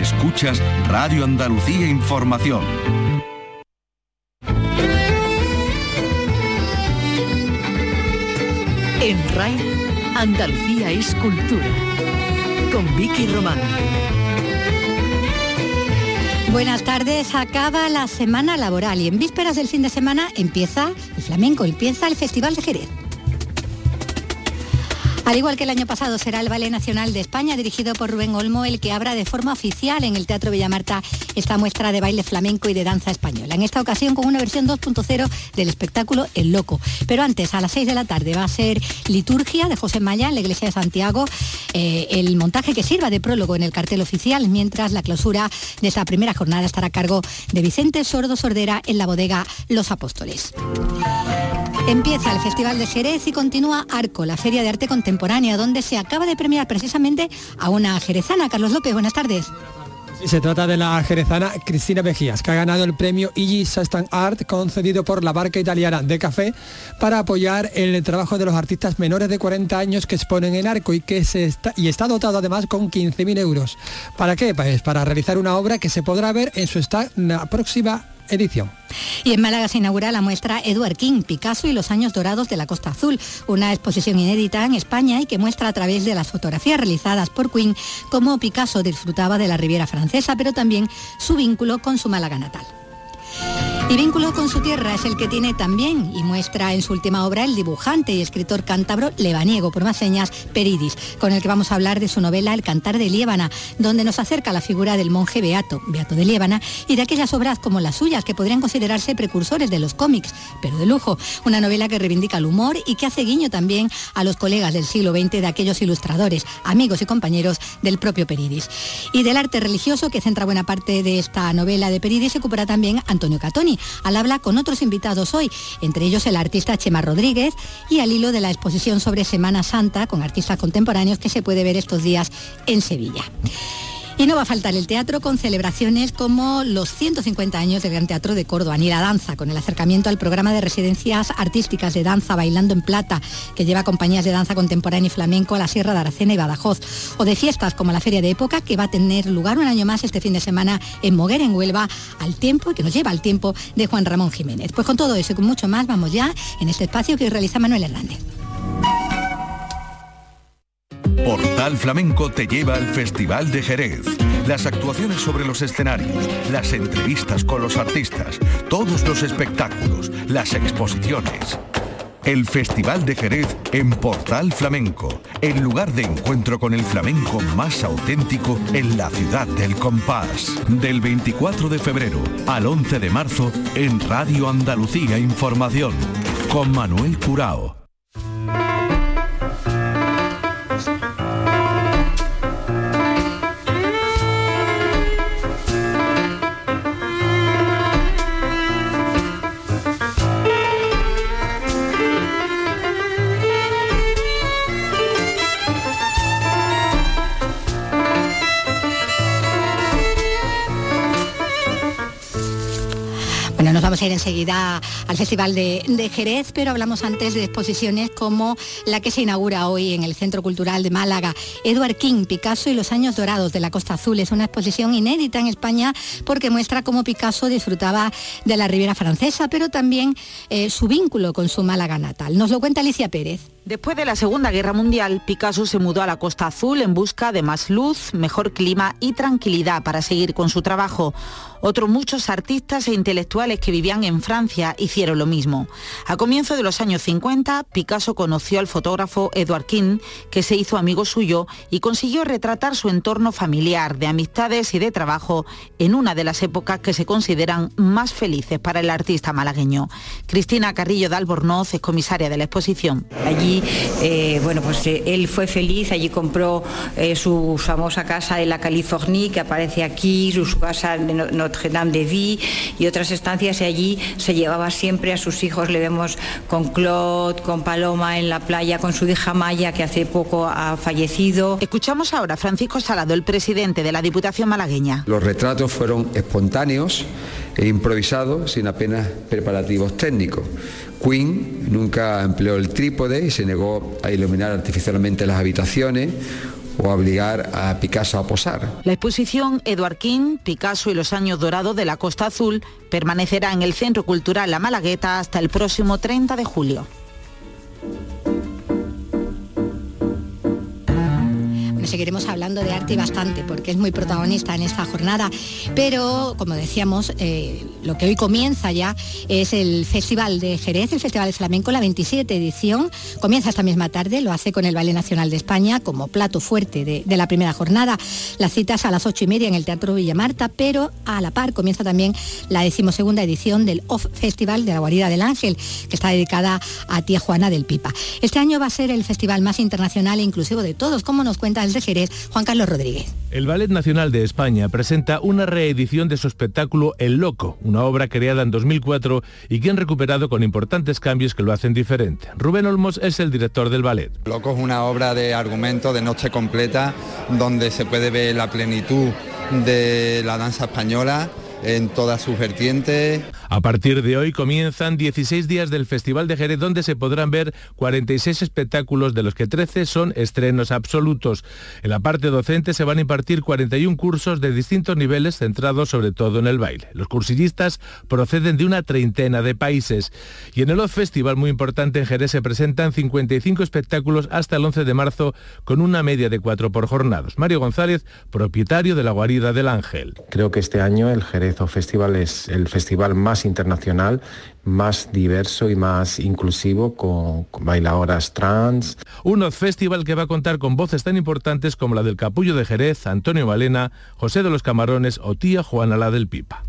Escuchas Radio Andalucía Información. En RAI, Andalucía es cultura. Con Vicky Román. Buenas tardes, acaba la semana laboral y en vísperas del fin de semana empieza el flamenco, empieza el Festival de Jerez. Al igual que el año pasado será el Ballet Nacional de España, dirigido por Rubén Olmo, el que abra de forma oficial en el Teatro Villamarta esta muestra de baile flamenco y de danza española. En esta ocasión con una versión 2.0 del espectáculo El Loco. Pero antes, a las 6 de la tarde, va a ser liturgia de José Maya en la Iglesia de Santiago, eh, el montaje que sirva de prólogo en el cartel oficial, mientras la clausura de esta primera jornada estará a cargo de Vicente Sordo Sordera en la bodega Los Apóstoles. Empieza el Festival de Jerez y continúa Arco, la Feria de Arte Contemporánea, donde se acaba de premiar precisamente a una jerezana. Carlos López, buenas tardes. se trata de la jerezana Cristina Mejías, que ha ganado el premio Igi Sastan Art concedido por la barca italiana de café para apoyar el trabajo de los artistas menores de 40 años que exponen en arco y que está, dotado además con 15.000 euros. ¿Para qué? Pues para realizar una obra que se podrá ver en su esta, próxima edición. Y en Málaga se inaugura la muestra Edward King, Picasso y los años dorados de la Costa Azul, una exposición inédita en España y que muestra a través de las fotografías realizadas por Quinn cómo Picasso disfrutaba de la Riviera Francesa, pero también su vínculo con su Málaga natal. Y vínculo con su tierra es el que tiene también y muestra en su última obra el dibujante y escritor cántabro Lebaniego, por más señas, Peridis, con el que vamos a hablar de su novela El cantar de Liébana, donde nos acerca la figura del monje Beato, Beato de Liébana, y de aquellas obras como las suyas que podrían considerarse precursores de los cómics, pero de lujo. Una novela que reivindica el humor y que hace guiño también a los colegas del siglo XX de aquellos ilustradores, amigos y compañeros del propio Peridis. Y del arte religioso que centra buena parte de esta novela de Peridis se ocupará también Antonio Catoni, al habla con otros invitados hoy, entre ellos el artista Chema Rodríguez y al hilo de la exposición sobre Semana Santa con artistas contemporáneos que se puede ver estos días en Sevilla. Y no va a faltar el teatro con celebraciones como los 150 años del Gran Teatro de Córdoba, ni la danza, con el acercamiento al programa de residencias artísticas de danza Bailando en Plata, que lleva compañías de danza contemporánea y flamenco a la Sierra de Aracena y Badajoz, o de fiestas como la Feria de Época, que va a tener lugar un año más este fin de semana en Moguer, en Huelva, al tiempo, que nos lleva al tiempo de Juan Ramón Jiménez. Pues con todo eso y con mucho más, vamos ya en este espacio que realiza Manuel Hernández. Portal Flamenco te lleva al Festival de Jerez. Las actuaciones sobre los escenarios, las entrevistas con los artistas, todos los espectáculos, las exposiciones. El Festival de Jerez en Portal Flamenco, el lugar de encuentro con el flamenco más auténtico en la ciudad del compás. Del 24 de febrero al 11 de marzo en Radio Andalucía Información, con Manuel Curao. Vamos a ir enseguida al Festival de, Jerez, pero hablamos antes de exposiciones como la que se inaugura hoy en el Centro Cultural de Málaga. Edward King, Picasso y los años dorados de la Costa Azul. Es una exposición inédita en España porque muestra cómo Picasso disfrutaba de la Riviera Francesa, pero también eh, su vínculo con su Málaga natal. Nos lo cuenta Alicia Pérez. Después de la Segunda Guerra Mundial, Picasso se mudó a la Costa Azul en busca de más luz, mejor clima y tranquilidad para seguir con su trabajo. Otros muchos artistas e intelectuales que vivían en Francia hicieron lo mismo. A comienzos de los años 50, Picasso conoció al fotógrafo Edward King, que se hizo amigo suyo y consiguió retratar su entorno familiar, de amistades y de trabajo en una de las épocas que se consideran más felices para el artista malagueño. Cristina Carrillo de Albornoz es comisaria de la exposición. Allí, eh, bueno, pues eh, él fue feliz, allí compró eh, su famosa casa en la California, que aparece aquí, su, casa de Notre-Dame de Vie y otras estancias, y allí se llevaba siempre a sus hijos, le vemos con Claude, con Paloma en la playa, con su hija Maya, que hace poco ha fallecido. Escuchamos ahora a Francisco Salado, el presidente de la Diputación malagueña. Los retratos fueron espontáneos e improvisados, sin apenas preparativos técnicos. Queen nunca empleó el trípode y se negó a iluminar artificialmente las habitaciones o obligar a Picasso a posar. La exposición Eduard King, Picasso y los años dorados de la Costa Azul permanecerá en el Centro Cultural La Malagueta hasta el próximo 30 de julio. Seguiremos hablando de arte bastante porque es muy protagonista en esta jornada. Pero, como decíamos, eh, lo que hoy comienza ya es el Festival de Jerez, el Festival de Flamenco, la 27 edición. Comienza esta misma tarde, lo hace con el Ballet Nacional de España como plato fuerte de, la primera jornada. Las citas a las ocho y media en el Teatro Villamarta, pero a la par comienza también la decimosegunda edición del Off Festival de la Guarida del Ángel, que está dedicada a tía Juana del Pipa. Este año va a ser el festival más internacional e inclusivo de todos, como nos cuenta el Jerez, Juan Carlos Rodríguez. El Ballet Nacional de España presenta una reedición de su espectáculo El Loco, una obra creada en 2004 y que han recuperado con importantes cambios que lo hacen diferente. Rubén Olmos es el director del ballet. Loco es una obra de argumento de noche completa donde se puede ver la plenitud de la danza española en todas sus vertientes. A partir de hoy comienzan 16 días del Festival de Jerez donde se podrán ver 46 espectáculos de los que 13 son estrenos absolutos. En la parte docente se van a impartir 41 cursos de distintos niveles centrados sobre todo en el baile. Los cursillistas proceden de una treintena de países y en el Oz Festival muy importante en Jerez se presentan 55 espectáculos hasta el 11 de marzo con una media de 4 por jornadas. Mario González, propietario de la guarida del Ángel. Creo que este año el Jerez Festival es el festival más internacional, más diverso y más inclusivo con, bailadoras trans. Un festival que va a contar con voces tan importantes como la del Capullo de Jerez, Antonio Valena, José de los Camarones o tía Juana la del Pipa.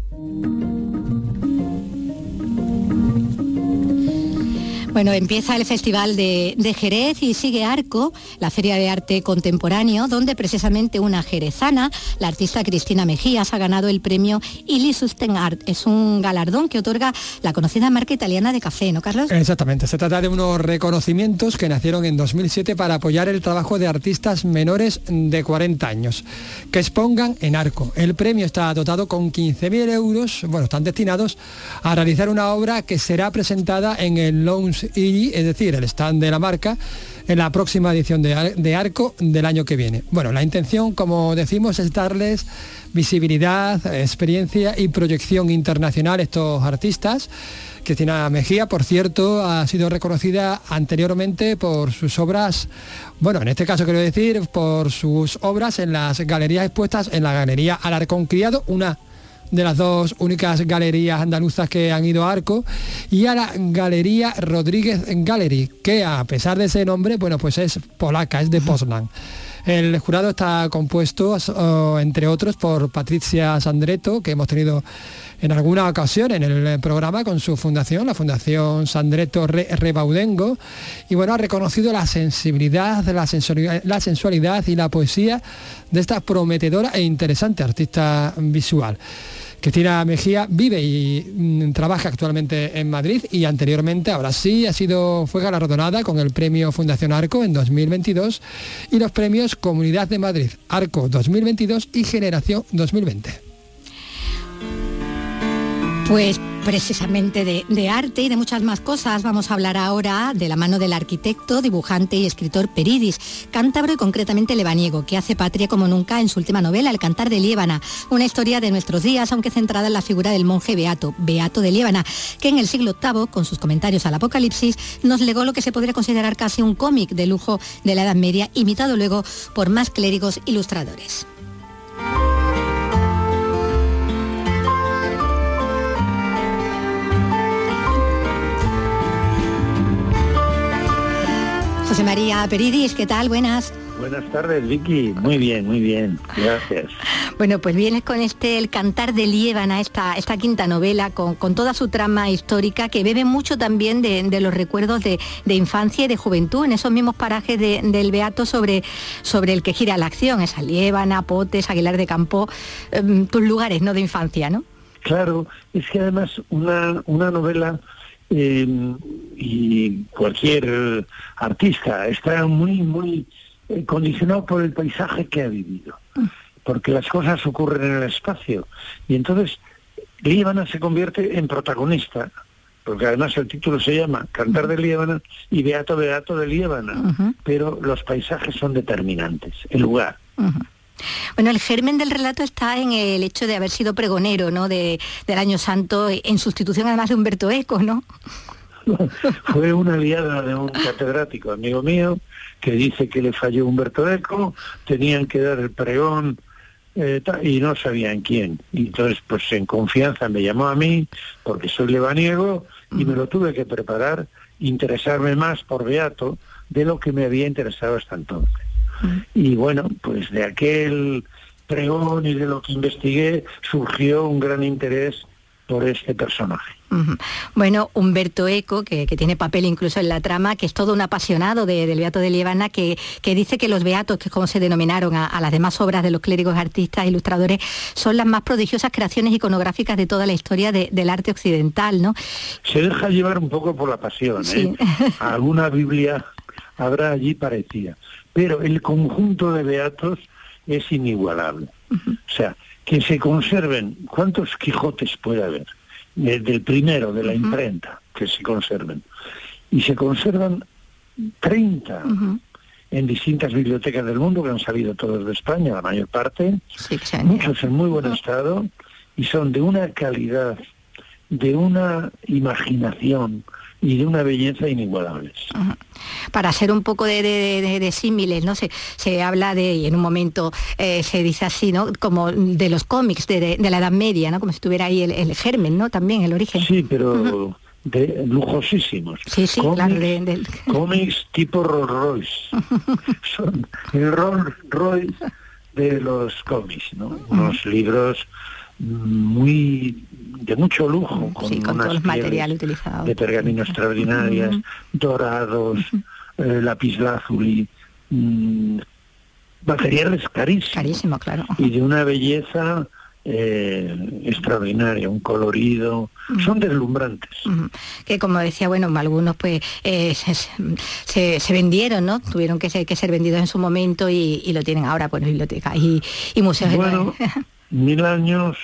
Bueno, empieza el Festival de, Jerez y sigue Arco, la Feria de Arte Contemporáneo, donde precisamente una jerezana, la artista Cristina Mejías, ha ganado el premio Ili Susten Art. Es un galardón que otorga la conocida marca italiana de café, ¿no, Carlos? Exactamente, se trata de unos reconocimientos que nacieron en 2007 para apoyar el trabajo de artistas menores de 40 años, que expongan en Arco. El premio está dotado con 15.000 euros, bueno, están destinados a realizar una obra que será presentada en el Lounge y, es decir, el stand de la marca en la próxima edición de, Arco del año que viene. Bueno, la intención, como decimos, es darles visibilidad, experiencia y proyección internacional a estos artistas. Cristina Mejía, por cierto, ha sido reconocida anteriormente por sus obras, bueno, en este caso quiero decir, por sus obras en las galerías expuestas en la Galería Alarcón Criado, una de las dos únicas galerías andaluzas que han ido a Arco, y a la Galería Rodríguez Gallery, que a pesar de ese nombre, bueno, pues es polaca, es de Poznan. El jurado está compuesto, entre otros, por Patricia Sandreto, que hemos tenido en alguna ocasión en el programa con su fundación, la Fundación Sandreto Rebaudengo, y bueno, ha reconocido la sensibilidad, la sensualidad, la sensualidad y la poesía de esta prometedora e interesante artista visual. Cristina Mejía vive y mm, trabaja actualmente en Madrid y anteriormente, ahora sí, ha sido, fue galardonada con el premio Fundación Arco en 2022 y los premios Comunidad de Madrid Arco 2022 y Generación 2020. Pues precisamente de, arte y de muchas más cosas vamos a hablar ahora de la mano del arquitecto, dibujante y escritor Peridis, cántabro y concretamente lebaniego, que hace patria como nunca en su última novela, El cantar de Liébana, una historia de nuestros días, aunque centrada en la figura del monje Beato, Beato de Liébana, que en el siglo VIII, con sus comentarios al Apocalipsis, nos legó lo que se podría considerar casi un cómic de lujo de la Edad Media, imitado luego por más clérigos ilustradores. José María Peridis, ¿qué tal? Buenas. Buenas tardes, Vicky. Muy bien, muy bien. Gracias. Bueno, pues vienes con este El cantar de Liébana, esta, esta quinta novela, con, toda su trama histórica, que bebe mucho también de, los recuerdos de, infancia y de juventud, en esos mismos parajes del Beato sobre, sobre el que gira la acción, esa Liébana, Potes, Aguilar de Campo, em, tus lugares ¿no? de infancia, ¿no? Claro, es que además una, una novela eh, y cualquier artista está muy, muy eh, condicionado por el paisaje que ha vivido, porque las cosas ocurren en el espacio. Y entonces Líbana se convierte en protagonista porque además el título se llama Cantar de Líbana y Beato Beato de Líbana, pero los paisajes son determinantes, el lugar. Bueno, el germen del relato está en el hecho de haber sido pregonero, ¿no? De, del Año Santo, en sustitución además de Humberto Eco, ¿no? Fue una aliada de un catedrático, amigo mío, que dice que le falló Humberto Eco, tenían que dar el pregón eh, y no sabían quién. Entonces, pues en confianza me llamó a mí, porque soy lebaniego, y me lo tuve que preparar, interesarme más por Beato de lo que me había interesado hasta entonces. Y bueno, pues de aquel pregón y de lo que investigué surgió un gran interés por este personaje. Bueno, Humberto Eco, que, tiene papel incluso en la trama, que es todo un apasionado del Beato de Liebana, que, dice que los Beatos, que es como se denominaron a, las demás obras de los clérigos, artistas, ilustradores, son las más prodigiosas creaciones iconográficas de toda la historia del arte occidental, ¿no? Se deja llevar un poco por la pasión, ¿eh? Alguna Biblia habrá allí parecida, pero el conjunto de Beatos es inigualable. O sea, que se conserven, ¿cuántos Quijotes puede haber? del primero, de la imprenta, que se conserven. Y se conservan 30 en distintas bibliotecas del mundo, que han salido todos de España, la mayor parte, muchos en muy buen estado, y son de una calidad, de una imaginación, y de una belleza inigualables. Para hacer un poco de, símiles, ¿no? Se, se habla de, y en un momento eh, se dice así, ¿no? Como de los cómics de, la Edad Media, ¿no? Como si estuviera ahí el, germen, ¿no? También el origen. Sí, pero de lujosísimos. Sí, sí, claro. Cómics tipo Rolls Royce. Son el Rolls Royce de los cómics, ¿no? Unos libros muy de mucho lujo, con, unas materiales utilizados. de pergamino extraordinarias, dorados, eh, lapislázuli, mm, materiales carísimos. Carísimo, claro. Y de una belleza eh, extraordinaria, un colorido, son deslumbrantes. Que como decía, bueno, algunos pues eh, se, se, vendieron, ¿no? Tuvieron que ser, que ser vendidos en su momento y, lo tienen ahora pues bibliotecas y, y museos. Bueno, mil años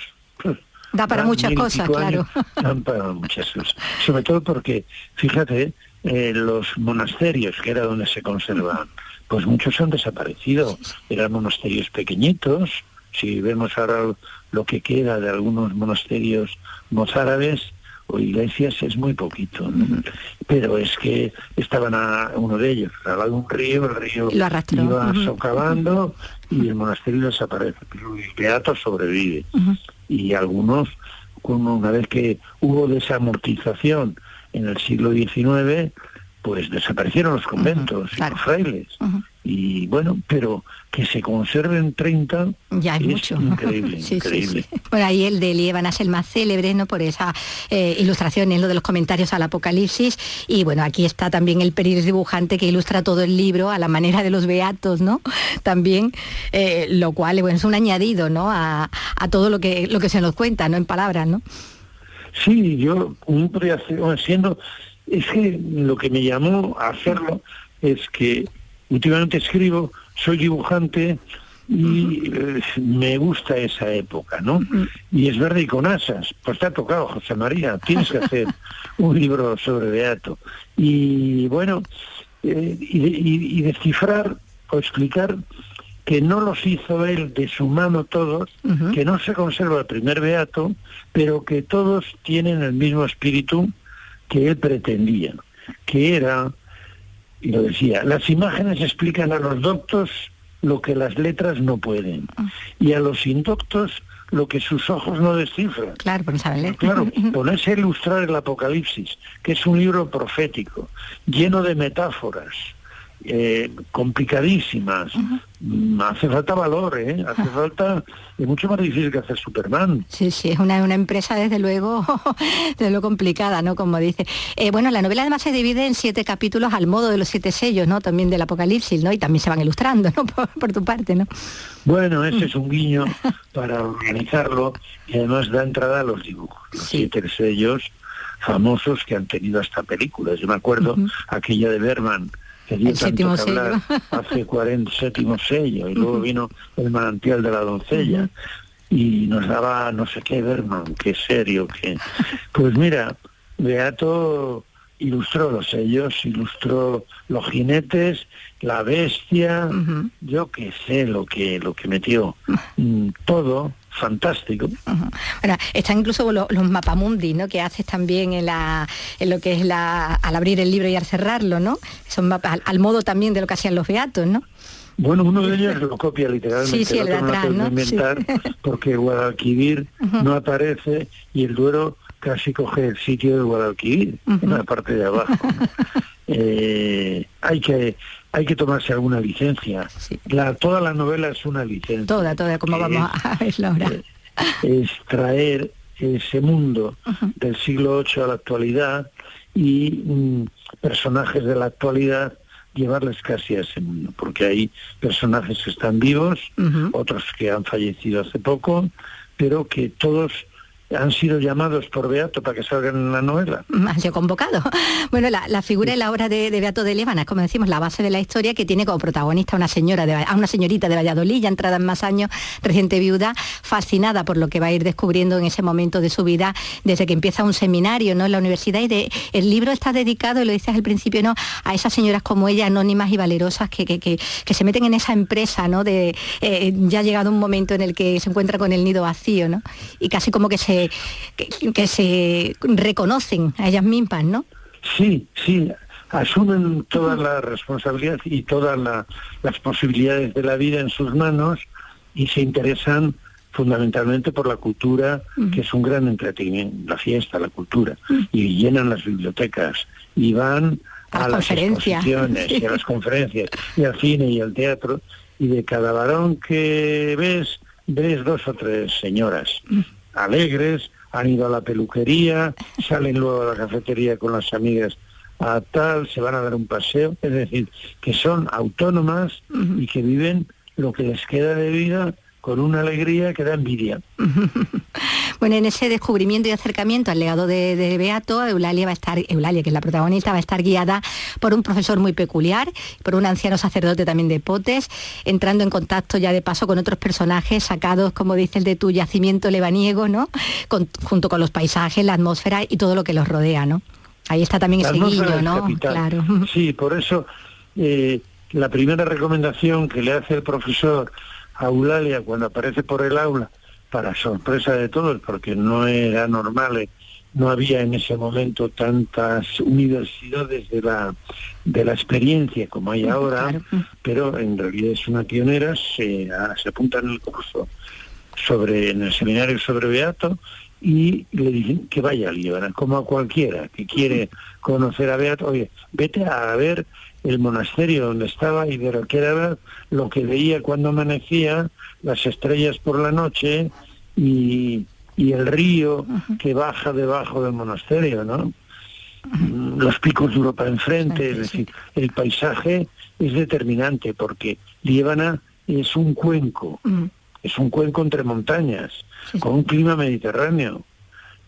Da para muchas cosas, claro. Dan para muchas cosas. Sobre todo porque, fíjate, eh, los monasterios, que era donde se conservaban, pues muchos han desaparecido. Eran monasterios pequeñitos. Si vemos ahora lo que queda de algunos monasterios mozárabes o iglesias, es muy poquito. Pero es que estaban a uno de ellos, al lado de un río, el río iba socavando y el monasterio desaparece. Pero el beato sobrevive y algunos, una vez que hubo desamortización en el siglo XIX, pues desaparecieron los conventos y los frailes. Y bueno, pero que se conserven 30 ya es, mucho. increíble, increíble. Por ahí el de Lieban es el más célebre, ¿no? Por esa eh, ilustración en lo de los comentarios al Apocalipsis. Y bueno, aquí está también el Periris dibujante que ilustra todo el libro a la manera de los beatos, ¿no? También, eh, lo cual bueno, es un añadido, ¿no? A, todo lo que, lo que se nos cuenta, ¿no? En palabras, ¿no? Sí, yo siendo es que lo que me llamó a hacerlo es que últimamente escribo, soy dibujante y eh, me gusta esa época, ¿no? Y es verde y con asas. Pues te ha tocado, José María, tienes que hacer un libro sobre Beato. Y bueno, eh, y, descifrar o explicar que no los hizo él de su mano todos, que no se conserva el primer Beato, pero que todos tienen el mismo espíritu que él pretendía, que era, y lo decía, las imágenes explican a los doctos lo que las letras no pueden, y a los indoctos lo que sus ojos no descifran. Claro, leer. Claro, ponerse a ilustrar el Apocalipsis, que es un libro profético, lleno de metáforas, eh, complicadísimas. Mm, hace falta valor, ¿eh? Hace falta... Es mucho más difícil que hacer Superman. Sí, sí, es una, una empresa desde luego, desde lo complicada, ¿no? Como dice. Eh, bueno, la novela además se divide en siete capítulos al modo de los siete sellos, ¿no? También del Apocalipsis, ¿no? Y también se van ilustrando, ¿no? Por, tu parte, ¿no? Bueno, ese es un guiño para organizarlo y además da entrada a los dibujos, los siete sellos famosos que han tenido hasta películas. Yo me acuerdo aquella de Berman, el séptimo sello. hace 40 séptimo sello y luego vino el manantial de la doncella y nos daba no sé qué Berman, qué serio, que pues mira, Beato ilustró los sellos, ilustró los jinetes, la bestia, yo qué sé lo que lo que metió, mm, todo fantástico. Bueno, están incluso los, mapamundi, ¿no? Que haces también en, la, en lo que es la al abrir el libro y al cerrarlo, ¿no? Son mapas al, modo también de lo que hacían los beatos, ¿no? Bueno, uno de ellos lo copia literalmente, sí, sí, el, otro no, inventar porque Guadalquivir no aparece y el Duero casi coge el sitio de Guadalquivir, en la parte de abajo. Eh, hay que hay que tomarse alguna licencia. La, toda la novela es una licencia. Toda, toda, como vamos a verlo ahora. Es traer ese mundo del siglo VIII a la actualidad y mm, personajes de la actualidad llevarles casi a ese mundo, porque hay personajes que están vivos, otros que han fallecido hace poco, pero que todos han sido llamados por Beato para que salgan en la novela. Han sido convocados. Bueno, la, figura y la obra de, Beato de Lévana es, como decimos, la base de la historia que tiene como protagonista una señora de, a una señorita de Valladolid, ya entrada en más años, reciente viuda, fascinada por lo que va a ir descubriendo en ese momento de su vida, desde que empieza un seminario ¿no? en la universidad. Y de, el libro está dedicado, lo dices al principio, ¿no? a esas señoras como ella, anónimas y valerosas, que, que, se meten en esa empresa, ¿no? De eh, ya ha llegado un momento en el que se encuentra con el nido vacío, ¿no? Y casi como que se que, se reconocen a ellas mismas, ¿no? Sí, sí, asumen toda la responsabilidad y todas las posibilidades de la vida en sus manos y se interesan fundamentalmente por la cultura, que es un gran entretenimiento, la fiesta, la cultura, y llenan las bibliotecas y van a, las exposiciones y a las conferencias y al cine y al teatro, y de cada varón que ves, ves dos o tres señoras alegres, han ido a la peluquería, salen luego a la cafetería con las amigas a tal, se van a dar un paseo, es decir, que son autónomas y que viven lo que les queda de vida con una alegría que da envidia. bueno, en ese descubrimiento y acercamiento al legado de, Beato, Eulalia va a estar, Eulalia, que es la protagonista, va a estar guiada por un profesor muy peculiar, por un anciano sacerdote también de Potes, entrando en contacto ya de paso con otros personajes sacados, como dice el de tu yacimiento lebaniego, ¿no? junto con los paisajes, la atmósfera y todo lo que los rodea, ¿no? Ahí está también ese guiño, ¿no? Claro. Sí, por eso eh, la primera recomendación que le hace el profesor a Eulalia cuando aparece por el aula, para sorpresa de todos, porque no era normal, eh, no había en ese momento tantas universidades de la, de la experiencia como hay ahora, pero en realidad es una pionera, se, se apunta en el curso sobre, en el seminario sobre Beato, y le dicen que vaya a Líbana, como a cualquiera que quiere conocer a Beato, oye, vete a ver el monasterio donde estaba y de lo que era lo que veía cuando amanecía, las estrellas por la noche y, el río que baja debajo del monasterio, ¿no? Los picos de Europa enfrente, es decir, el paisaje es determinante porque Líbana es un cuenco, es un cuenco entre montañas, con un clima mediterráneo.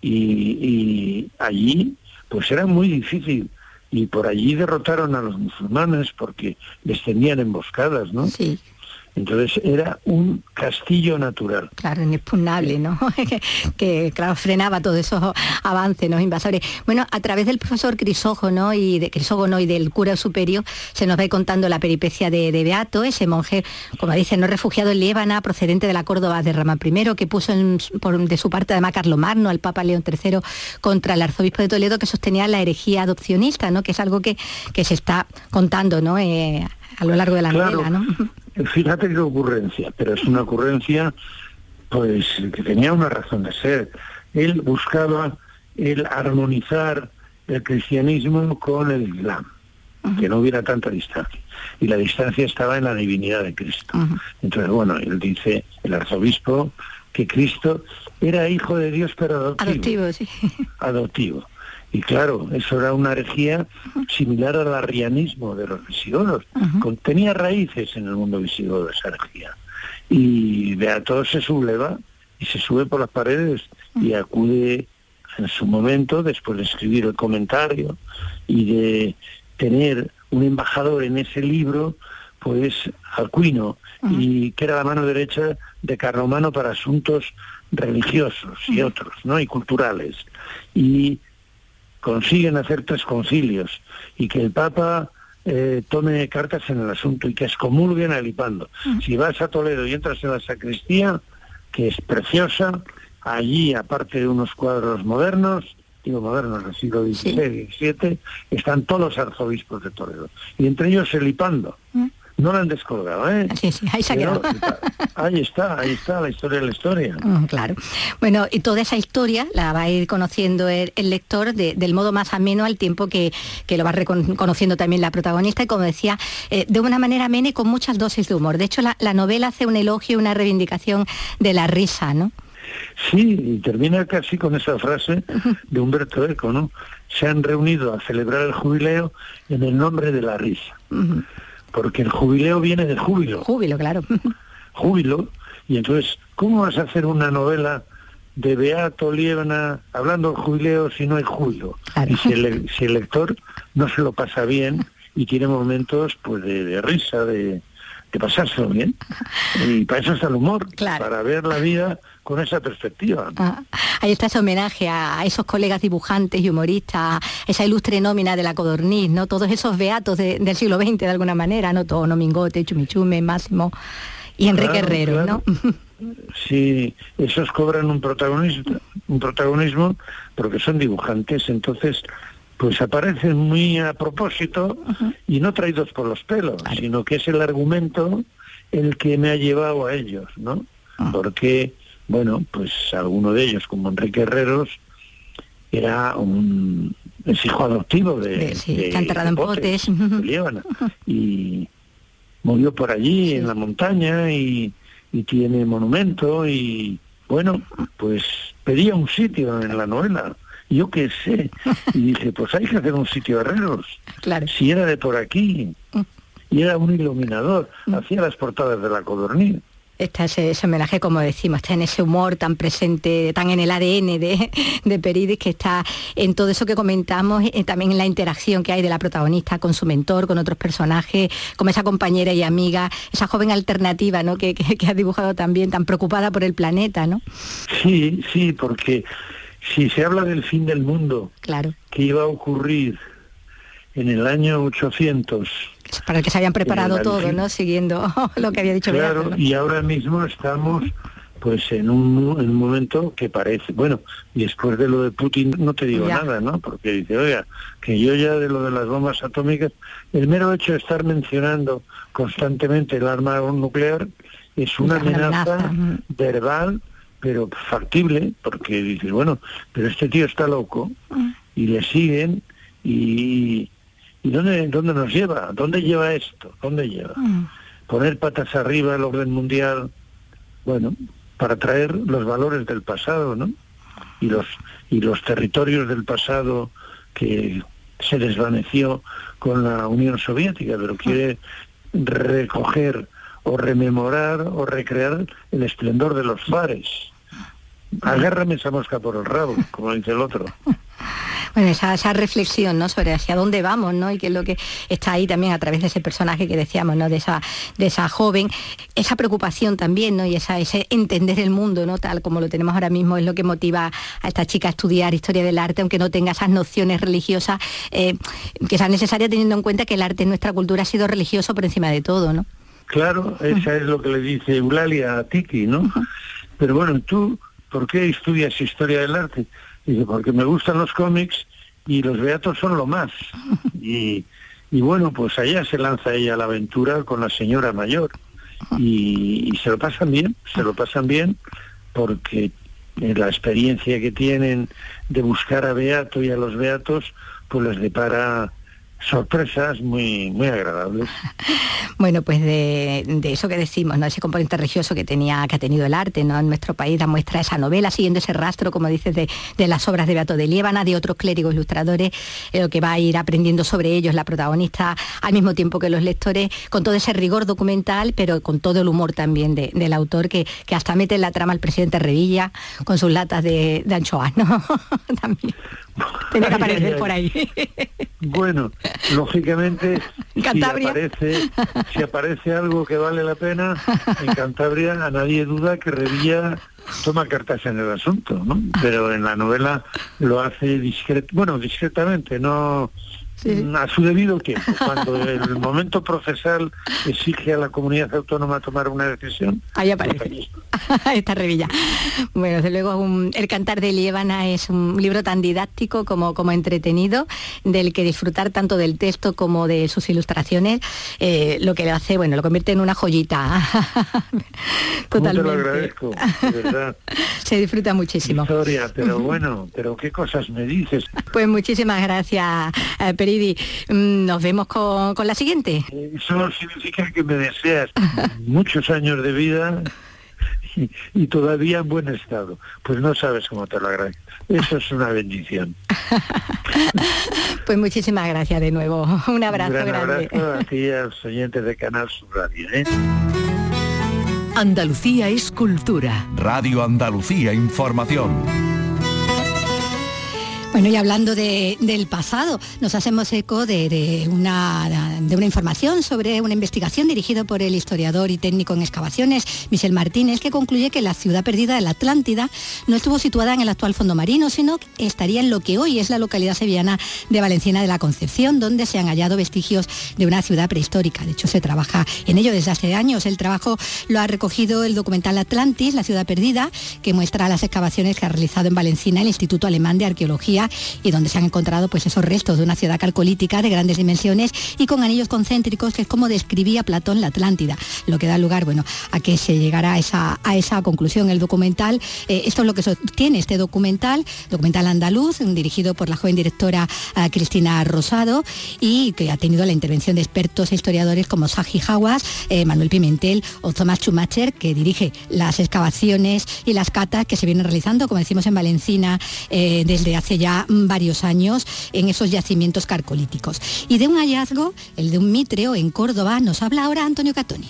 Y, y, allí, pues era muy difícil y por allí derrotaron a los musulmanes porque les tenían emboscadas, ¿no? Sí. Entonces era un castillo natural. Claro, inexpugnable, ¿no? que, claro, frenaba todos esos avances, ¿no? Invasores. Bueno, a través del profesor Crisógono y de Crisógono y del cura superior se nos va contando la peripecia de, Beato, ese monje, como dice, no refugiado en Líbana, procedente de la Córdoba de Ramán I, que puso de su parte además Magno, al Papa León III, contra el arzobispo de Toledo, que sostenía la herejía adopcionista, ¿no? Que es algo que, que se está contando, ¿no? Eh, a lo largo de la novela, ¿no? Fíjate qué ocurrencia, pero es una ocurrencia pues que tenía una razón de ser. Él buscaba el armonizar el cristianismo con el Islam, que no hubiera tanta distancia. Y la distancia estaba en la divinidad de Cristo. Entonces, bueno, él dice, el arzobispo, que Cristo era hijo de Dios, pero adoptivo. Adoptivo, sí. Adoptivo. Y claro, eso era una herejía similar al arrianismo de los visigodos. Tenía raíces en el mundo visigodo esa herejía. Y Beato se subleva y se sube por las paredes y acude en su momento, después de escribir el comentario y de tener un embajador en ese libro, pues Alcuino, y que era la mano derecha de Carlomano para asuntos religiosos y otros, ¿no? Y culturales. Y consiguen hacer tres concilios y que el Papa eh, tome cartas en el asunto y que excomulguen a Lipando. Si vas a Toledo y entras en la sacristía, que es preciosa, allí, aparte de unos cuadros modernos, digo modernos del siglo XVI y XVII, están todos los arzobispos de Toledo. Y entre ellos el Lipando. No la han descolgado, ¿eh? Sí, sí, ahí se ha quedado. Ahí está, ahí está la historia de la historia. Mm, claro. Bueno, y toda esa historia la va a ir conociendo el, lector del modo más ameno al tiempo que, lo va reconociendo también la protagonista y como decía, eh, de una manera amena y con muchas dosis de humor. De hecho, la, la novela hace un elogio y una reivindicación de la risa, ¿no? Sí, y termina casi con esa frase de Humberto Eco, ¿no? Se han reunido a celebrar el jubileo en el nombre de la risa porque el jubileo viene de júbilo. Júbilo, claro. Júbilo, y entonces, ¿cómo vas a hacer una novela de Beato Liebna hablando del jubileo si no hay júbilo? Y si el, lector no se lo pasa bien y tiene momentos pues de, risa, de, de pasárselo bien. Y para eso está el humor, para ver la vida con esa perspectiva. Ah, ahí está ese homenaje a, esos colegas dibujantes y humoristas, esa ilustre nómina de la codorniz, ¿no? Todos esos beatos del siglo XX de alguna manera, ¿no? Todo, Mingote, Chumichume, Máximo y Enrique Herrero, ¿no? sí, esos cobran un protagonismo, un protagonismo porque son dibujantes, entonces pues aparecen muy a propósito y no traídos por los pelos, sino que es el argumento el que me ha llevado a ellos, ¿no? Ah. Porque bueno, pues alguno de ellos, como Enrique Herreros, era un es hijo adoptivo de, sí, en Potes, y murió por allí en la montaña y, tiene monumento y bueno, pues pedía un sitio en la novela. Yo qué sé. Y dije, pues hay que hacer un sitio Herreros. Claro. Si era de por aquí. Mm. Y era un iluminador. Mm. Hacía las portadas de la codorniz está ese, homenaje, como decimos, está en ese humor tan presente, tan en el ADN de, de Peridis, que está en todo eso que comentamos, eh, también en la interacción que hay de la protagonista con su mentor, con otros personajes, como esa compañera y amiga, esa joven alternativa ¿no? que, que, ha dibujado también, tan preocupada por el planeta, ¿no? Sí, sí, porque si se habla del fin del mundo, claro. que iba a ocurrir en el año 800, para el que se habían preparado todo, ¿no? Siguiendo lo que había dicho Claro, y ahora mismo estamos pues en un, momento que parece, bueno, y después de lo de Putin no te digo nada, ¿no? Porque dice, oiga, que yo ya de lo de las bombas atómicas, el mero hecho de estar mencionando constantemente el arma nuclear es una amenaza, verbal, pero factible, porque dice, bueno, pero este tío está loco, y le siguen, y, ¿Y dónde, dónde nos lleva? ¿Dónde lleva esto? ¿Dónde lleva? Mm. Poner patas arriba el orden mundial, bueno, para traer los valores del pasado, ¿no? Y los, y los territorios del pasado que se desvaneció con la Unión Soviética, pero quiere recoger o rememorar o recrear el esplendor de los fares. Agárrame esa mosca por el rabo, como dice el otro. Bueno, esa, reflexión ¿no? sobre hacia dónde vamos, ¿no? Y qué es lo que está ahí también a través de ese personaje que decíamos, ¿no? De esa, de esa joven, esa preocupación también, ¿no? Y esa, ese entender el mundo, ¿no? Tal como lo tenemos ahora mismo, es lo que motiva a esta chica a estudiar historia del arte, aunque no tenga esas nociones religiosas eh, que sean necesarias teniendo en cuenta que el arte en nuestra cultura ha sido religioso por encima de todo, ¿no? Claro, esa es lo que le dice Eulalia a Tiki, ¿no? Pero bueno, tú, ¿por qué estudias historia del arte? Dice, porque me gustan los cómics y los beatos son lo más. Y, bueno, pues allá se lanza ella a la aventura con la señora mayor. Y, se lo pasan bien, se lo pasan bien porque la experiencia que tienen de buscar a Beato y a los Beatos, pues les depara sorpresas muy muy agradables. Bueno, pues de, eso que decimos, ¿no? Ese componente religioso que tenía, que ha tenido el arte, ¿no? En nuestro país da muestra esa novela, siguiendo ese rastro, como dices, de, las obras de Beato de Liébana, de otros clérigos ilustradores, eh, que va a ir aprendiendo sobre ellos la protagonista, al mismo tiempo que los lectores, con todo ese rigor documental, pero con todo el humor también del autor, que, que, hasta mete en la trama al presidente Revilla con sus latas de, anchoas, ¿no? también. Tenía que aparecer por ahí. Bueno, lógicamente, si aparece, si aparece algo que vale la pena, en Cantabria a nadie duda que Revilla toma cartas en el asunto, ¿no? Pero en la novela lo hace discret, bueno, discretamente, no a su debido tiempo. Cuando el momento procesal exige a la comunidad autónoma tomar una decisión, Ahí aparece. Esta revilla. Bueno, desde luego un- El cantar de Liébana es un libro tan didáctico como, como entretenido, del que disfrutar tanto del texto como de sus ilustraciones, eh, lo que le hace, bueno, lo convierte en una joyita. ¿cómo te lo Totalmente. agradezco? De verdad. Se disfruta muchísimo. Victoria, pero bueno, pero qué cosas me dices. Pues muchísimas gracias, eh, Peridi. Mm, Nos vemos con, con la siguiente. Eso significa que me deseas muchos años de vida y, y todavía en buen estado. Pues no sabes cómo te lo agradezco. Eso es una bendición. Pues muchísimas gracias de nuevo. Un abrazo Un gran grande. abrazo a ti y a los oyentes de Canal Sur Radio. ¿eh? Andalucía es cultura. Radio Andalucía Información. Bueno, y hablando de- del pasado, nos hacemos eco de, una, de una información sobre una investigación dirigida por el historiador y técnico en excavaciones, Michel Martínez, que concluye que la ciudad perdida de la Atlántida no estuvo situada en el actual fondo marino, sino que estaría en lo que hoy es la localidad sevillana de Valencina de la Concepción, donde se han hallado vestigios de una ciudad prehistórica. De hecho, se trabaja en ello desde hace años. El trabajo lo ha recogido el documental Atlantis, la ciudad perdida, que muestra las excavaciones que ha realizado en Valencina el Instituto Alemán de Arqueología y donde se han encontrado pues esos restos de una ciudad calcolítica de grandes dimensiones y con anillos concéntricos, que es como describía Platón la Atlántida, lo que da lugar bueno, a que se llegara a esa, a esa conclusión. El documental, eh, esto es lo que sostiene este documental, documental andaluz, dirigido por la joven directora eh, Cristina Rosado y que ha tenido la intervención de expertos e historiadores como Saji Hawass, eh, Manuel Pimentel o Tomás Schumacher, que dirige las excavaciones y las catas que se vienen realizando, como decimos en Valencina, desde hace ya varios años en esos yacimientos carcolíticos. Y de un hallazgo, el de un mitreo en Córdoba, nos habla ahora Antonio Catoni.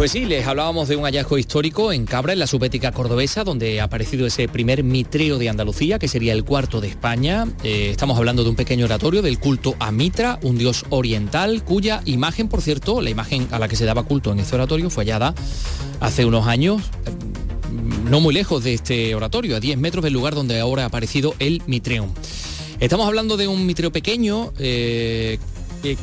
Pues sí, les hablábamos de un hallazgo histórico en Cabra, en la subética cordobesa, donde ha aparecido ese primer mitreo de Andalucía, que sería el cuarto de España. Eh, estamos hablando de un pequeño oratorio del culto a Mitra, un dios oriental, cuya imagen, por cierto, la imagen a la que se daba culto en este oratorio fue hallada hace unos años, no muy lejos de este oratorio, a 10 metros del lugar donde ahora ha aparecido el Mitreum. Estamos hablando de un mitreo pequeño, eh,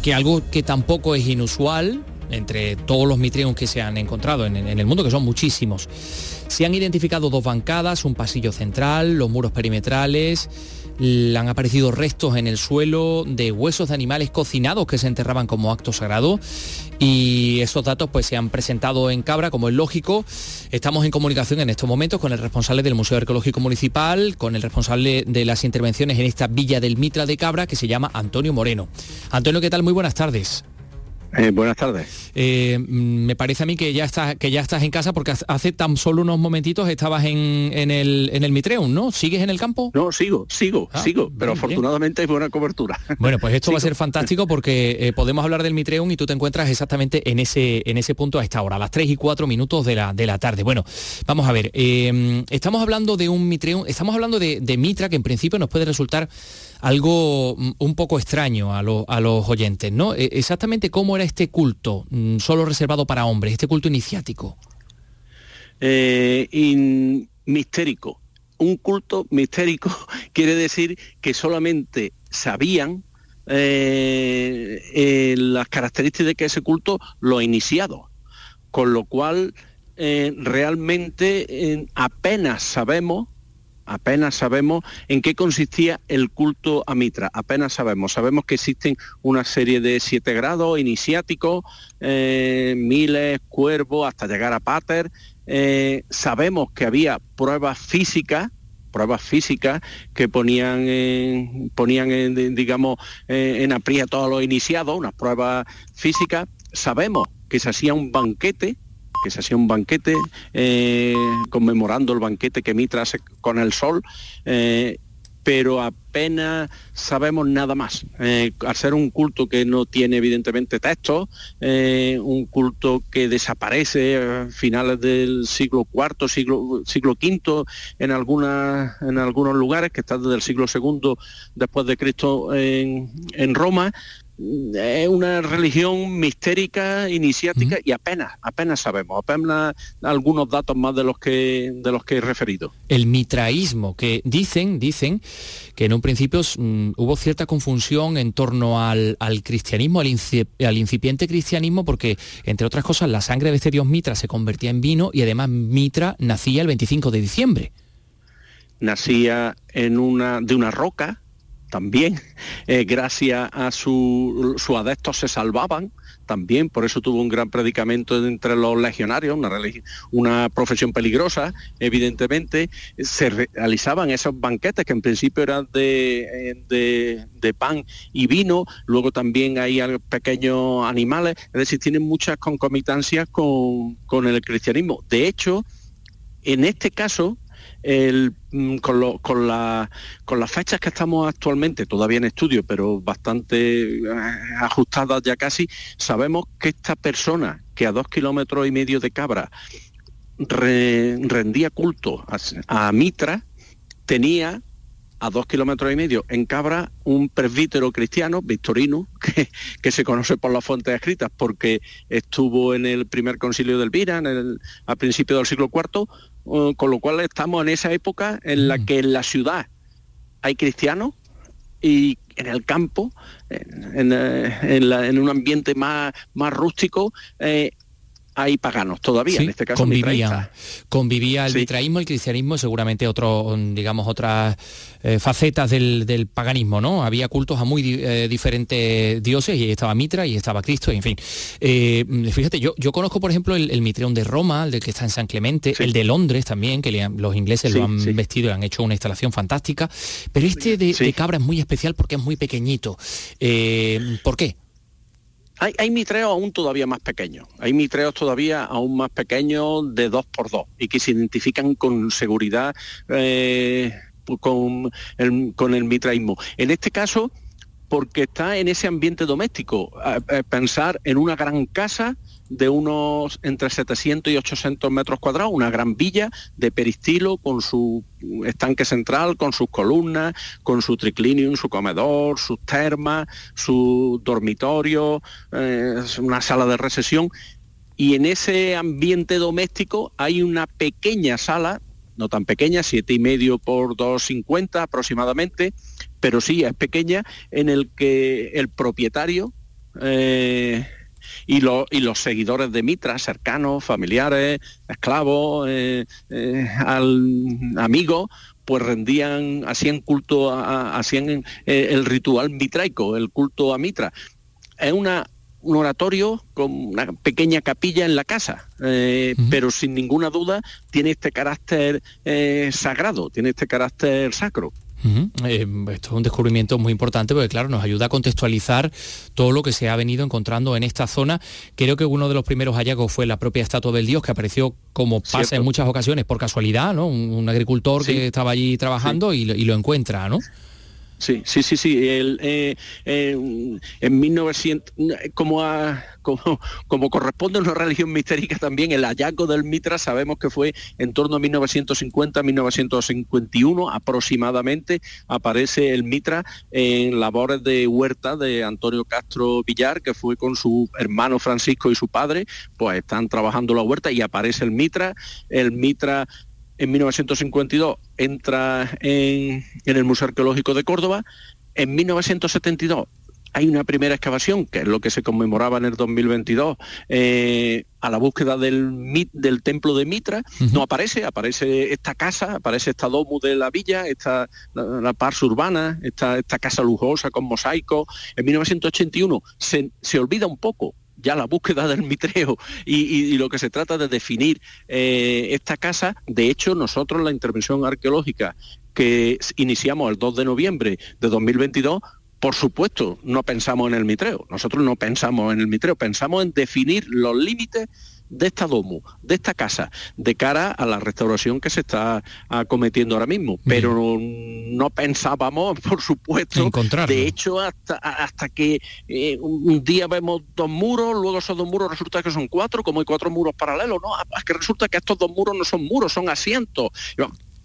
que algo que tampoco es inusual entre todos los mitreos que se han encontrado en, el mundo, que son muchísimos. Se han identificado dos bancadas, un pasillo central, los muros perimetrales, han aparecido restos en el suelo de huesos de animales cocinados que se enterraban como acto sagrado y esos datos pues se han presentado en Cabra como es lógico. Estamos en comunicación en estos momentos con el responsable del Museo Arqueológico Municipal, con el responsable de las intervenciones en esta Villa del Mitra de Cabra que se llama Antonio Moreno. Antonio, ¿qué tal? Muy buenas tardes. Eh, buenas tardes. Eh, me parece a mí que ya estás que ya estás en casa porque hace- tan solo unos momentitos estabas en, en el en el Mitreum, ¿no? ¿Sigues en el campo? No, sigo, sigo, Ah, sigo, pero bien, bien. afortunadamente hay buena cobertura. Bueno, pues esto va a ser fantástico porque eh, podemos hablar del Mitreum y tú te encuentras exactamente en ese, en ese punto a esta hora, a las 3 y 4 minutos de la, de la tarde. Bueno, vamos a ver, estamos hablando de un Mitreum, estamos hablando de, de Mitra, que en principio nos puede resultar algo mm, un poco extraño a, lo- a los oyentes, ¿no? Eh, exactamente cómo era este culto, mm, solo reservado para hombres, este culto iniciático. Eh, mistérico. Un culto mistérico quiere decir que solamente sabían eh, eh, las características de ese culto lo iniciado. Con lo cual, eh, realmente apenas sabemos apenas sabemos en qué consistía el culto a Mitra, apenas sabemos. Sabemos que existen una serie de siete grados iniciáticos, eh, miles, cuervos, hasta llegar a Pater. Eh, sabemos que había pruebas físicas, pruebas físicas que ponían en, ponían digamos en aprieto a los iniciados, unas pruebas físicas. Sabemos que se hacía un banquete que se hacía un banquete eh, conmemorando el banquete que Mitra hace con el sol, eh, pero apenas sabemos nada más. Eh, al ser un culto que no tiene evidentemente texto, un culto que desaparece a finales del siglo IV, siglo, siglo V en, algunas, en algunos lugares, que está desde el siglo II después de Cristo en, en Roma, es una religión mistérica, iniciática y apenas, apenas sabemos, apenas algunos datos más de los que de los que he referido. El mitraísmo, que dicen, dicen que en un principio mm, hubo cierta confusión en torno al, cristianismo, al, al, incipiente cristianismo, porque entre otras cosas la sangre de este dios Mitra se convertía en vino y además Mitra nacía el 25 de diciembre. Nacía en una de una roca también, eh, gracias a su, su adeptos se salvaban, también, por eso tuvo un gran predicamento entre los legionarios, una, una profesión peligrosa, evidentemente, se realizaban esos banquetes que en principio eran de, eh, de, pan y vino, luego también hay pequeños animales, es decir, tienen muchas concomitancias con, con el cristianismo. De hecho, en este caso, Mm, con, con, las fechas que estamos actualmente, todavía en estudio, pero bastante eh, ajustadas ya casi, sabemos que esta persona que a dos kilómetros y medio de Cabra rendía culto a Mitra, tenía a dos kilómetros y medio en Cabra un presbítero cristiano, Victorino, que, se conoce por las fuentes escritas porque estuvo en el primer concilio del Vira en el, a principios del siglo IV, con lo cual estamos en esa época en la mm. que en la ciudad hay cristianos y en el campo, en, en, un ambiente más, más rústico, eh, hay paganos todavía, en este caso convivía, convivía el mitraísmo, el cristianismo, seguramente otro, digamos, otras eh, facetas del, paganismo, ¿no? Había cultos a muy eh, diferentes dioses y estaba Mitra y estaba Cristo, en fin. Eh, fíjate, yo, yo conozco, por ejemplo, el, Mitreón de Roma, el de que está en San Clemente, el de Londres también, que los ingleses lo han vestido y han hecho una instalación fantástica, pero este de, de Cabra es muy especial porque es muy pequeñito. ¿Por qué? Hay, mitreos aún todavía más pequeños, hay mitreos todavía aún más pequeños de 2 por 2 y que se identifican con seguridad eh, con, el, con mitraísmo. En este caso, porque está en ese ambiente doméstico, pensar en una gran casa de unos entre 700 y 800 metros cuadrados, una gran villa de peristilo con su estanque central, con sus columnas, con su triclinium, su comedor, sus termas, su dormitorio, eh, una sala de recesión. Y en ese ambiente doméstico hay una pequeña sala, no tan pequeña, siete y medio por 2,50 aproximadamente, pero sí es pequeña, en el que el propietario eh, y, y los seguidores de Mitra, cercanos, familiares, esclavos, eh, eh, al, amigos, pues rendían, hacían culto, hacían eh, el ritual mitraico, el culto a Mitra. Es una, un oratorio con una pequeña capilla en la casa, pero sin ninguna duda tiene este carácter sagrado, tiene este carácter sacro. Eh, esto es un descubrimiento muy importante porque, claro, nos ayuda a contextualizar todo lo que se ha venido encontrando en esta zona. Creo que uno de los primeros hallazgos fue la propia estatua del dios que apareció como pasa en muchas ocasiones por casualidad, ¿no? Un, agricultor que estaba allí trabajando y, y, lo encuentra, ¿no? Sí, sí, sí, sí. El, eh, en 1900, como, como, como, corresponde a una religión mistérica también, el hallazgo del Mitra sabemos que fue en torno a 1950-1951 aproximadamente, aparece el Mitra en labores de huerta de Antonio Castro Villar, que fue con su hermano Francisco y su padre, pues están trabajando la huerta y aparece el Mitra. El Mitra en 1952 entra en, el Museo Arqueológico de Córdoba. En 1972 hay una primera excavación, que es lo que se conmemoraba en el 2022, eh, a la búsqueda del, del templo de Mitra. No aparece, aparece esta casa, aparece esta domus de la villa, esta, la, pars urbana, esta, esta casa lujosa con mosaico. En 1981 se, se olvida un poco ya la búsqueda del mitreo y, lo que se trata de definir eh, esta casa. De hecho, nosotros la intervención arqueológica que iniciamos el 2 de noviembre de 2022, por supuesto, no pensamos en el mitreo. Nosotros no pensamos en el mitreo, pensamos en definir los límites de esta domo, de esta casa, de cara a la restauración que se está acometiendo ahora mismo. Pero no pensábamos, por supuesto, de hecho, hasta, hasta que eh, un día vemos dos muros, luego esos dos muros resulta que son cuatro, como hay cuatro muros paralelos, ¿no? Es que resulta que estos dos muros no son muros, son asientos.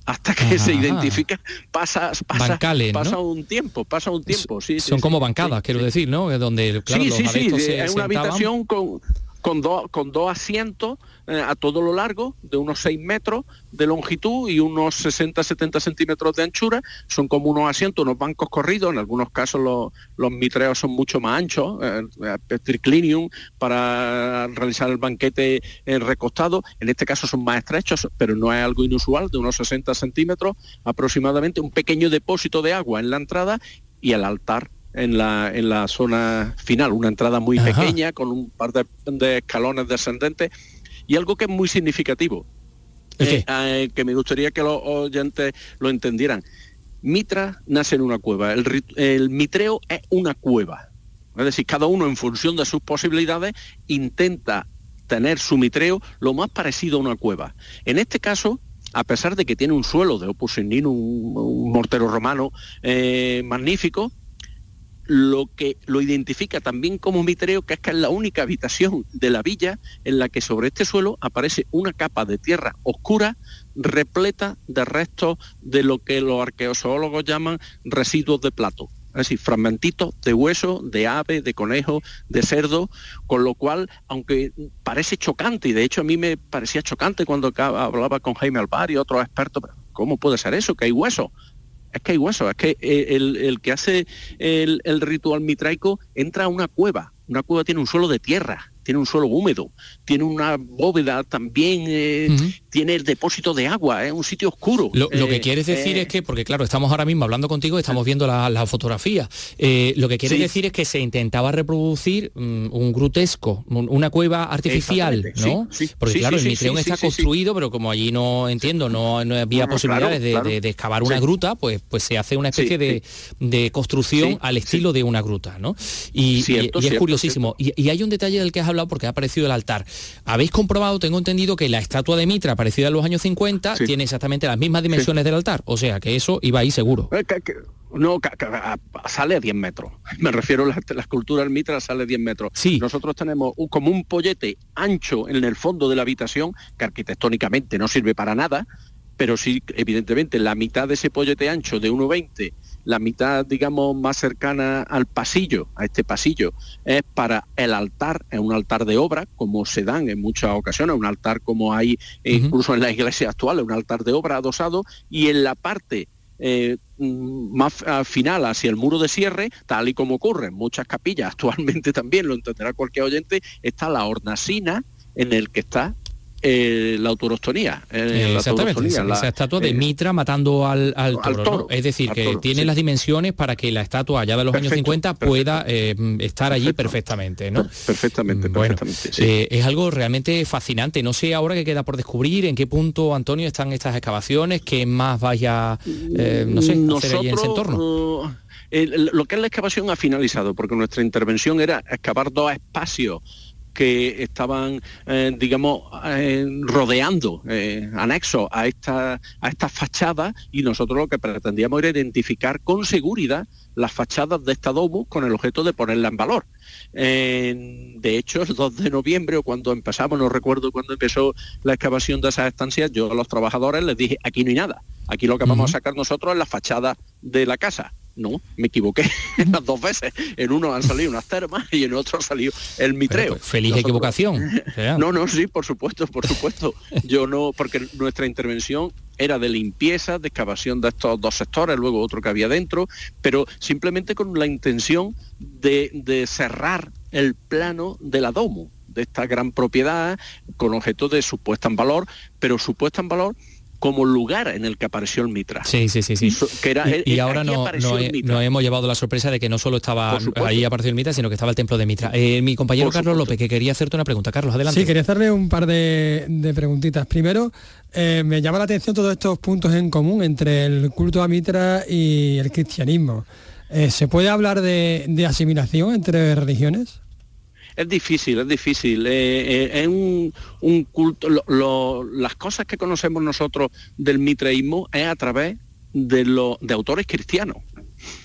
hasta que se identifica pasa pasa, pasa un tiempo pasa un tiempo sí, son como bancadas quiero decir no donde sí sí sí es una habitación con con, con dos asientos eh, a todo lo largo, de unos 6 metros de longitud y unos 60-70 centímetros de anchura. Son como unos asientos, unos bancos corridos, en algunos casos los, los mitreos son mucho más anchos, eh, eh triclinium para realizar el banquete recostado. En este caso son más estrechos, pero no es algo inusual, de unos 60 centímetros aproximadamente, un pequeño depósito de agua en la entrada y el altar en la, en la zona final, una entrada muy pequeña con un par de, escalones descendentes y algo que es muy significativo, eh, eh, que me gustaría que los oyentes lo entendieran. Mitra nace en una cueva, el, el mitreo es una cueva, es decir, cada uno en función de sus posibilidades intenta tener su mitreo lo más parecido a una cueva. En este caso, a pesar de que tiene un suelo de opus un, un mortero romano eh, magnífico, lo que lo identifica también como mitreo, que es que es la única habitación de la villa en la que sobre este suelo aparece una capa de tierra oscura repleta de restos de lo que los arqueozoólogos llaman residuos de plato. Es decir, fragmentitos de hueso, de ave, de conejo, de cerdo, con lo cual, aunque parece chocante, y de hecho a mí me parecía chocante cuando hablaba con Jaime Alvar y otros expertos, ¿cómo puede ser eso? Que hay hueso es que hay huesos, es que eh, el, que hace el, el, ritual mitraico entra a una cueva, una cueva tiene un suelo de tierra, tiene un suelo húmedo, tiene una bóveda también, eh, tiene el depósito de agua, es un sitio oscuro. Lo, que eh, quieres decir es que, porque claro, estamos ahora mismo hablando contigo estamos viendo la, fotografía, lo que quieres decir es que se intentaba reproducir mm, un grutesco, una cueva artificial, ¿no? porque claro, el Mitreón está construido, pero como allí no entiendo, no, había posibilidades de, excavar una gruta, pues, pues se hace una especie de, construcción al estilo de una gruta, ¿no? Y, es curiosísimo. Y, y hay un detalle del que has hablado porque ha aparecido el altar. Habéis comprobado, tengo entendido, que la estatua de Mitra, aparecida en los años 50, tiene exactamente las mismas dimensiones del altar. O sea, que eso iba ahí seguro. Eh, no, sale a 10 metros. Me refiero a la, escultura del Mitra, sale a 10 metros. Sí. Nosotros tenemos como un pollete ancho en el fondo de la habitación, que arquitectónicamente no sirve para nada, pero sí, evidentemente, la mitad de ese pollete ancho de 1,20 la mitad, digamos, más cercana al pasillo, a este pasillo, es para el altar, es un altar de obra, como se dan en muchas ocasiones, un altar como hay incluso en la iglesia actual, un altar de obra adosado, y en la parte eh, mm, más final hacia el muro de cierre, tal y como ocurre en muchas capillas actualmente también, lo entenderá cualquier oyente, está la hornacina en el que está eh, la autorostonía. Eh, Exactamente, esa, estatua de Mitra matando al, toro. Es decir, que tiene las dimensiones para que la estatua allá de los años 50 pueda eh, estar allí perfectamente. ¿no? Perfectamente, bueno, es algo realmente fascinante. No sé ahora qué queda por descubrir, en qué punto, Antonio, están estas excavaciones, qué más vaya, no sé, hacer allí en ese entorno. lo que es la excavación ha finalizado, porque nuestra intervención era excavar dos espacios que estaban, eh, digamos, eh, rodeando, eh, anexos a esta, a estas fachadas y nosotros lo que pretendíamos era identificar con seguridad las fachadas de esta domus con el objeto de ponerla en valor. de hecho, el 2 de noviembre o cuando empezamos, no recuerdo cuándo empezó la excavación de esas estancias, yo a los trabajadores les dije, aquí no hay nada, aquí lo que vamos a sacar nosotros es la fachada de la casa no, me equivoqué las dos veces. En uno han salido unas termas y en otro ha salido el mitreo. Pues, feliz equivocación. no, no, sí, por supuesto, por supuesto. Yo no, porque nuestra intervención era de limpieza, de excavación de estos dos sectores, luego otro que había dentro, pero simplemente con la intención de, de cerrar el plano de la domo, de esta gran propiedad, con objeto de su puesta en valor, pero su puesta en valor como lugar en el que apareció el Mitra. Sí, sí, sí, sí. Que era, y, y ahora no, no he- hemos llevado la sorpresa de que no solo estaba ahí apareció el Mitra, sino que estaba el templo de Mitra. Eh, mi compañero Por Carlos supuesto. López, que quería hacerte una pregunta. Carlos, adelante. Sí, quería hacerle un par de, de preguntitas. Primero, eh, me llama la atención todos estos puntos en común entre el culto a Mitra y el cristianismo. Eh, ¿Se puede hablar de, de asimilación entre religiones? Es difícil, es difícil. Eh, eh, es un, un culto. lo- lo- las cosas que conocemos nosotros del mitraísmo es a través de, lo- de autores cristianos.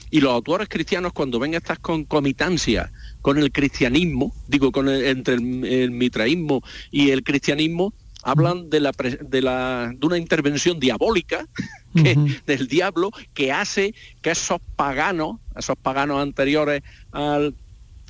Y los autores cristianos, cuando ven estas concomitancias con el cristianismo, digo, con el- entre el, el mitraísmo y el cristianismo, hablan de, la, de, la- de una intervención diabólica que- del diablo que hace que esos paganos, esos paganos anteriores al,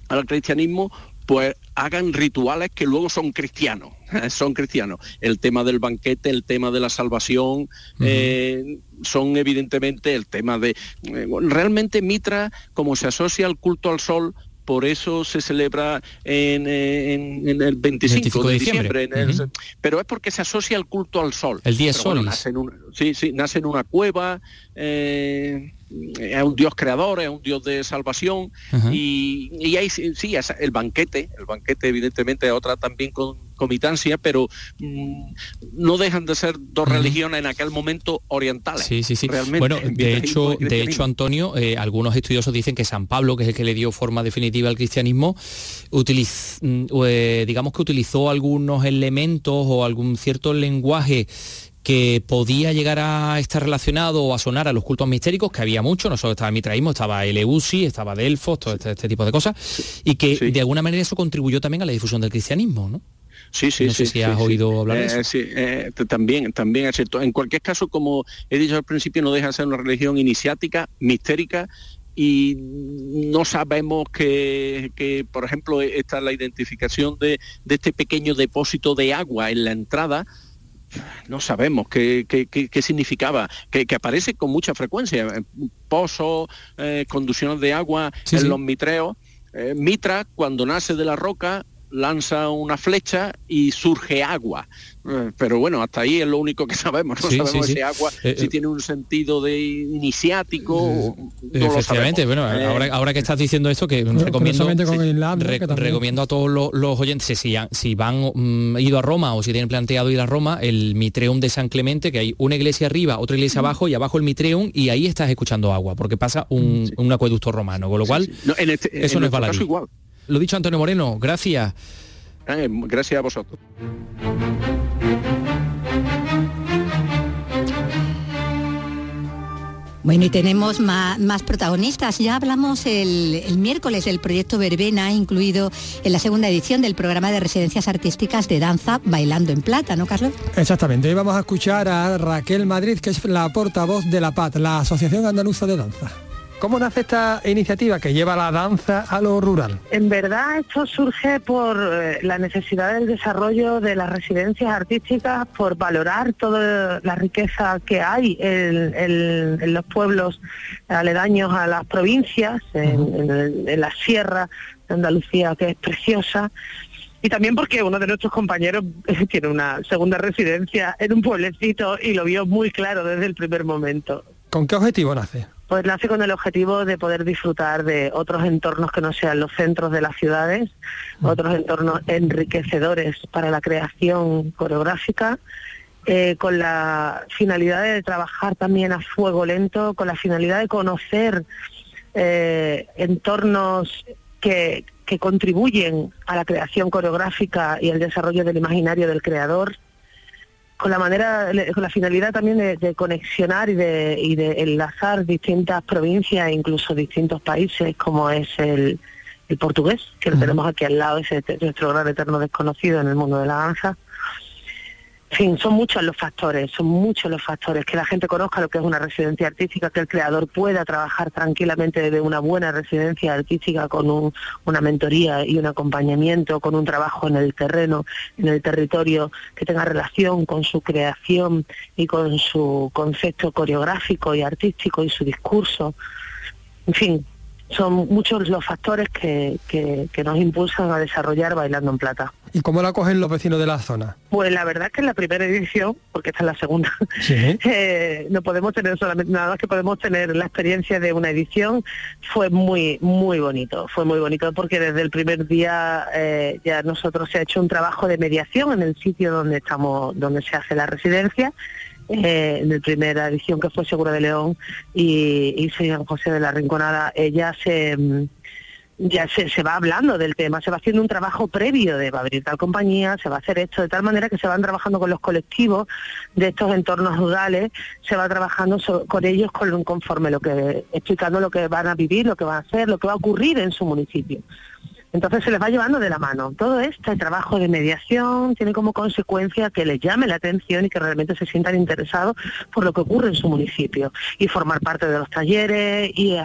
al cristianismo, pues hagan rituales que luego son cristianos, son cristianos. El tema del banquete, el tema de la salvación, eh, son evidentemente el tema de... eh, realmente Mitra, como se asocia al culto al sol, por eso se celebra en, eh, en- en el 25, de diciembre. en el-. Pero es porque se asocia al culto al sol. El día bueno, solis. nace en una- sí, sí, nace en una cueva, eh, es un dios creador, es un dios de salvación y, y ahí sí, es el banquete, el banquete evidentemente es otra también con comitancia, pero mm, no dejan de ser dos religiones en aquel momento orientales. Sí, sí, sí. Realmente, bueno, de hecho, de hecho, Antonio, eh, algunos estudiosos dicen que San Pablo, que es el que le dio forma definitiva al cristianismo, utiliz- mm, eh, digamos que utilizó algunos elementos o algún cierto lenguaje que podía llegar a estar relacionado o a sonar a los cultos mistéricos, que había mucho, no solo estaba mitraísmo, estaba Eleusi, estaba Delfos, todo este, este tipo de cosas, y que de alguna manera eso contribuyó también a la difusión del cristianismo, ¿no? Sí, sí, No sí. sé si sí, has sí. oído hablar de Eh, eso. sí, eh, también, también es cierto. En cualquier caso, como he dicho al principio, no deja de ser una religión iniciática, mistérica, y no sabemos que, que, por ejemplo, esta la identificación de, de este pequeño depósito de agua en la entrada, no sabemos qué, qué- qué- qué significaba, que, que aparece con mucha frecuencia, eh, pozos, eh, conducciones de agua Sí, en sí. los mitreos. Eh, Mitra, cuando nace de la roca, lanza una flecha y surge agua. Eh, Pero bueno, hasta ahí es lo único que sabemos. No Sí, sabemos sí, sí. ese agua Eh, si eh, tiene un sentido de iniciático. no Efectivamente, sabemos. bueno, Eh, ahora, ahora que estás diciendo esto, que recomiendo, curiosamente con el Islam, ¿no? re- que también- recomiendo a todos los, los oyentes, si, si van mm, ido a Roma o si tienen planteado ir a Roma, el Mitreum de San Clemente, que hay una iglesia arriba, otra iglesia abajo y abajo el Mitreum y ahí estás escuchando agua, porque pasa un, un acueducto romano, con lo cual no, en este- eso en no es baladí. Lo dicho Antonio Moreno, gracias. Eh, gracias a vosotros. Bueno, y tenemos más, protagonistas. Ya hablamos el, el miércoles del proyecto Verbena, incluido en la segunda edición del programa de residencias artísticas de danza Bailando en Plata, ¿no, Carlos? Exactamente, hoy vamos a escuchar a Raquel Madrid, que es la portavoz de la PAT, la Asociación Andaluza de Danza. ¿Cómo nace esta iniciativa que lleva la danza a lo rural? En verdad esto surge por eh, la necesidad del desarrollo de las residencias artísticas, por valorar toda la riqueza que hay en, en- en los pueblos aledaños a las provincias, en, la sierra de Andalucía, que es preciosa. Y también porque uno de nuestros compañeros tiene una segunda residencia en un pueblecito y lo vio muy claro desde el primer momento. ¿Con qué objetivo nace? Pues nace con el objetivo de poder disfrutar de otros entornos que no sean los centros de las ciudades, otros entornos enriquecedores para la creación coreográfica, eh, con la finalidad de trabajar también a fuego lento, con la finalidad de conocer eh, entornos que, que contribuyen a la creación coreográfica y al desarrollo del imaginario del creador, con la manera, con la finalidad también de, de conexionar y de, y de enlazar distintas provincias e incluso distintos países, como es el, el portugués, que lo tenemos aquí al lado, ese es nuestro gran eterno desconocido en el mundo de la danza. Fin, son muchos los factores, son muchos los factores, que la gente conozca lo que es una residencia artística, que el creador pueda trabajar tranquilamente desde una buena residencia artística con un- una mentoría y un acompañamiento, con un trabajo en el terreno, en el territorio, que tenga relación con su creación y con su concepto coreográfico y artístico y su discurso. En fin, son muchos los factores que nos impulsan a desarrollar Bailando en Plata. ¿Y cómo la cogen los vecinos de la zona? Pues la verdad es que en la primera edición, porque esta es la segunda, eh, no podemos tener solamente nada más que podemos tener la experiencia de una edición. Fue muy muy bonito, fue muy bonito porque desde el primer día eh, ya nosotros se ha hecho un trabajo de mediación en el sitio donde estamos, donde se hace la residencia. Eh, en la primera edición que fue Seguro de León y, y San José de la Rinconada, ella se mm, ya se, se, va hablando del tema, se va haciendo un trabajo previo de va a abrir tal compañía, se va a hacer esto, de tal manera que se van trabajando con los colectivos de estos entornos rurales, se va trabajando con ellos con, conforme lo que, explicando lo que van a vivir, lo que van a hacer, lo que va a ocurrir en su municipio. Entonces se les va llevando de la mano. Todo este trabajo de mediación tiene como consecuencia que les llame la atención y que realmente se sientan interesados por lo que ocurre en su municipio y formar parte de los talleres y,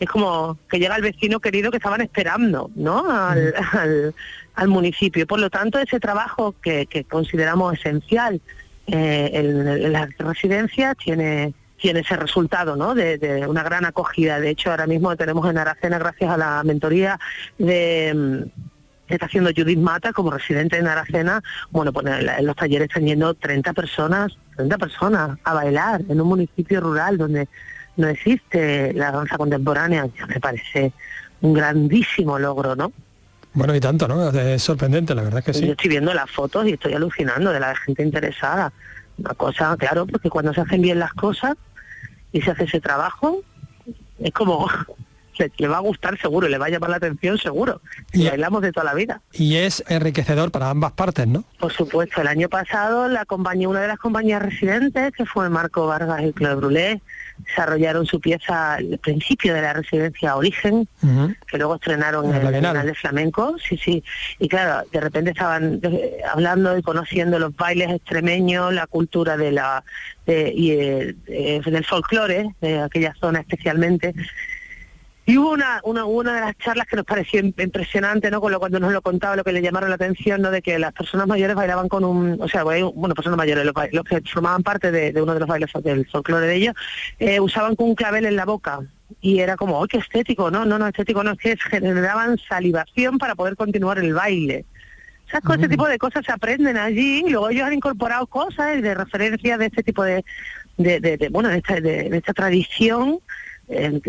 es como que llega el vecino querido que estaban esperando ¿no? al, al, municipio. Por lo tanto, ese trabajo que, consideramos esencial eh, en las residencias tiene tiene ese resultado ¿no? de, una gran acogida. De hecho, ahora mismo tenemos en Aracena, gracias a la mentoría de que está haciendo Judith Mata como residente en Aracena, bueno, pues en los talleres están yendo 30 personas, 30 personas a bailar en un municipio rural donde no existe la danza contemporánea. Me parece un grandísimo logro, ¿no? Bueno, y tanto, ¿no? Es sorprendente, la verdad que sí. Yo estoy viendo las fotos y estoy alucinando de la gente interesada. Una cosa, claro, porque cuando se hacen bien las cosas, y se hace ese trabajo, es como le, va a gustar seguro, le va a llamar la atención seguro. Y, bailamos de toda la vida. Y es enriquecedor para ambas partes, ¿no? Por supuesto, el año pasado la compañía, una de las compañías residentes, que fue Marco Vargas y Claude Brulé, desarrollaron su pieza al principio de la residencia Origen, que luego estrenaron en el canal de Flamenco, sí, sí. Y claro, de repente estaban eh, hablando y conociendo los bailes extremeños, la cultura de la y eh, del folclore de aquella zona especialmente y hubo una, una, una de las charlas que nos pareció impresionante, ¿no? Con lo cuando nos lo contaba, lo que le llamaron la atención, ¿no? De que las personas mayores bailaban con un, o sea, bueno, personas mayores, los, que formaban parte de, uno de los bailes del folclore de ellos, eh, usaban con un clavel en la boca. Y era como, ¡oh, qué estético! No, no, no, estético no, es que generaban salivación para poder continuar el baile. ¿Sabes? Con ese mm. tipo de cosas se aprenden allí y luego ellos han incorporado cosas de referencia de este tipo de, de, de, bueno, de esta, de esta tradición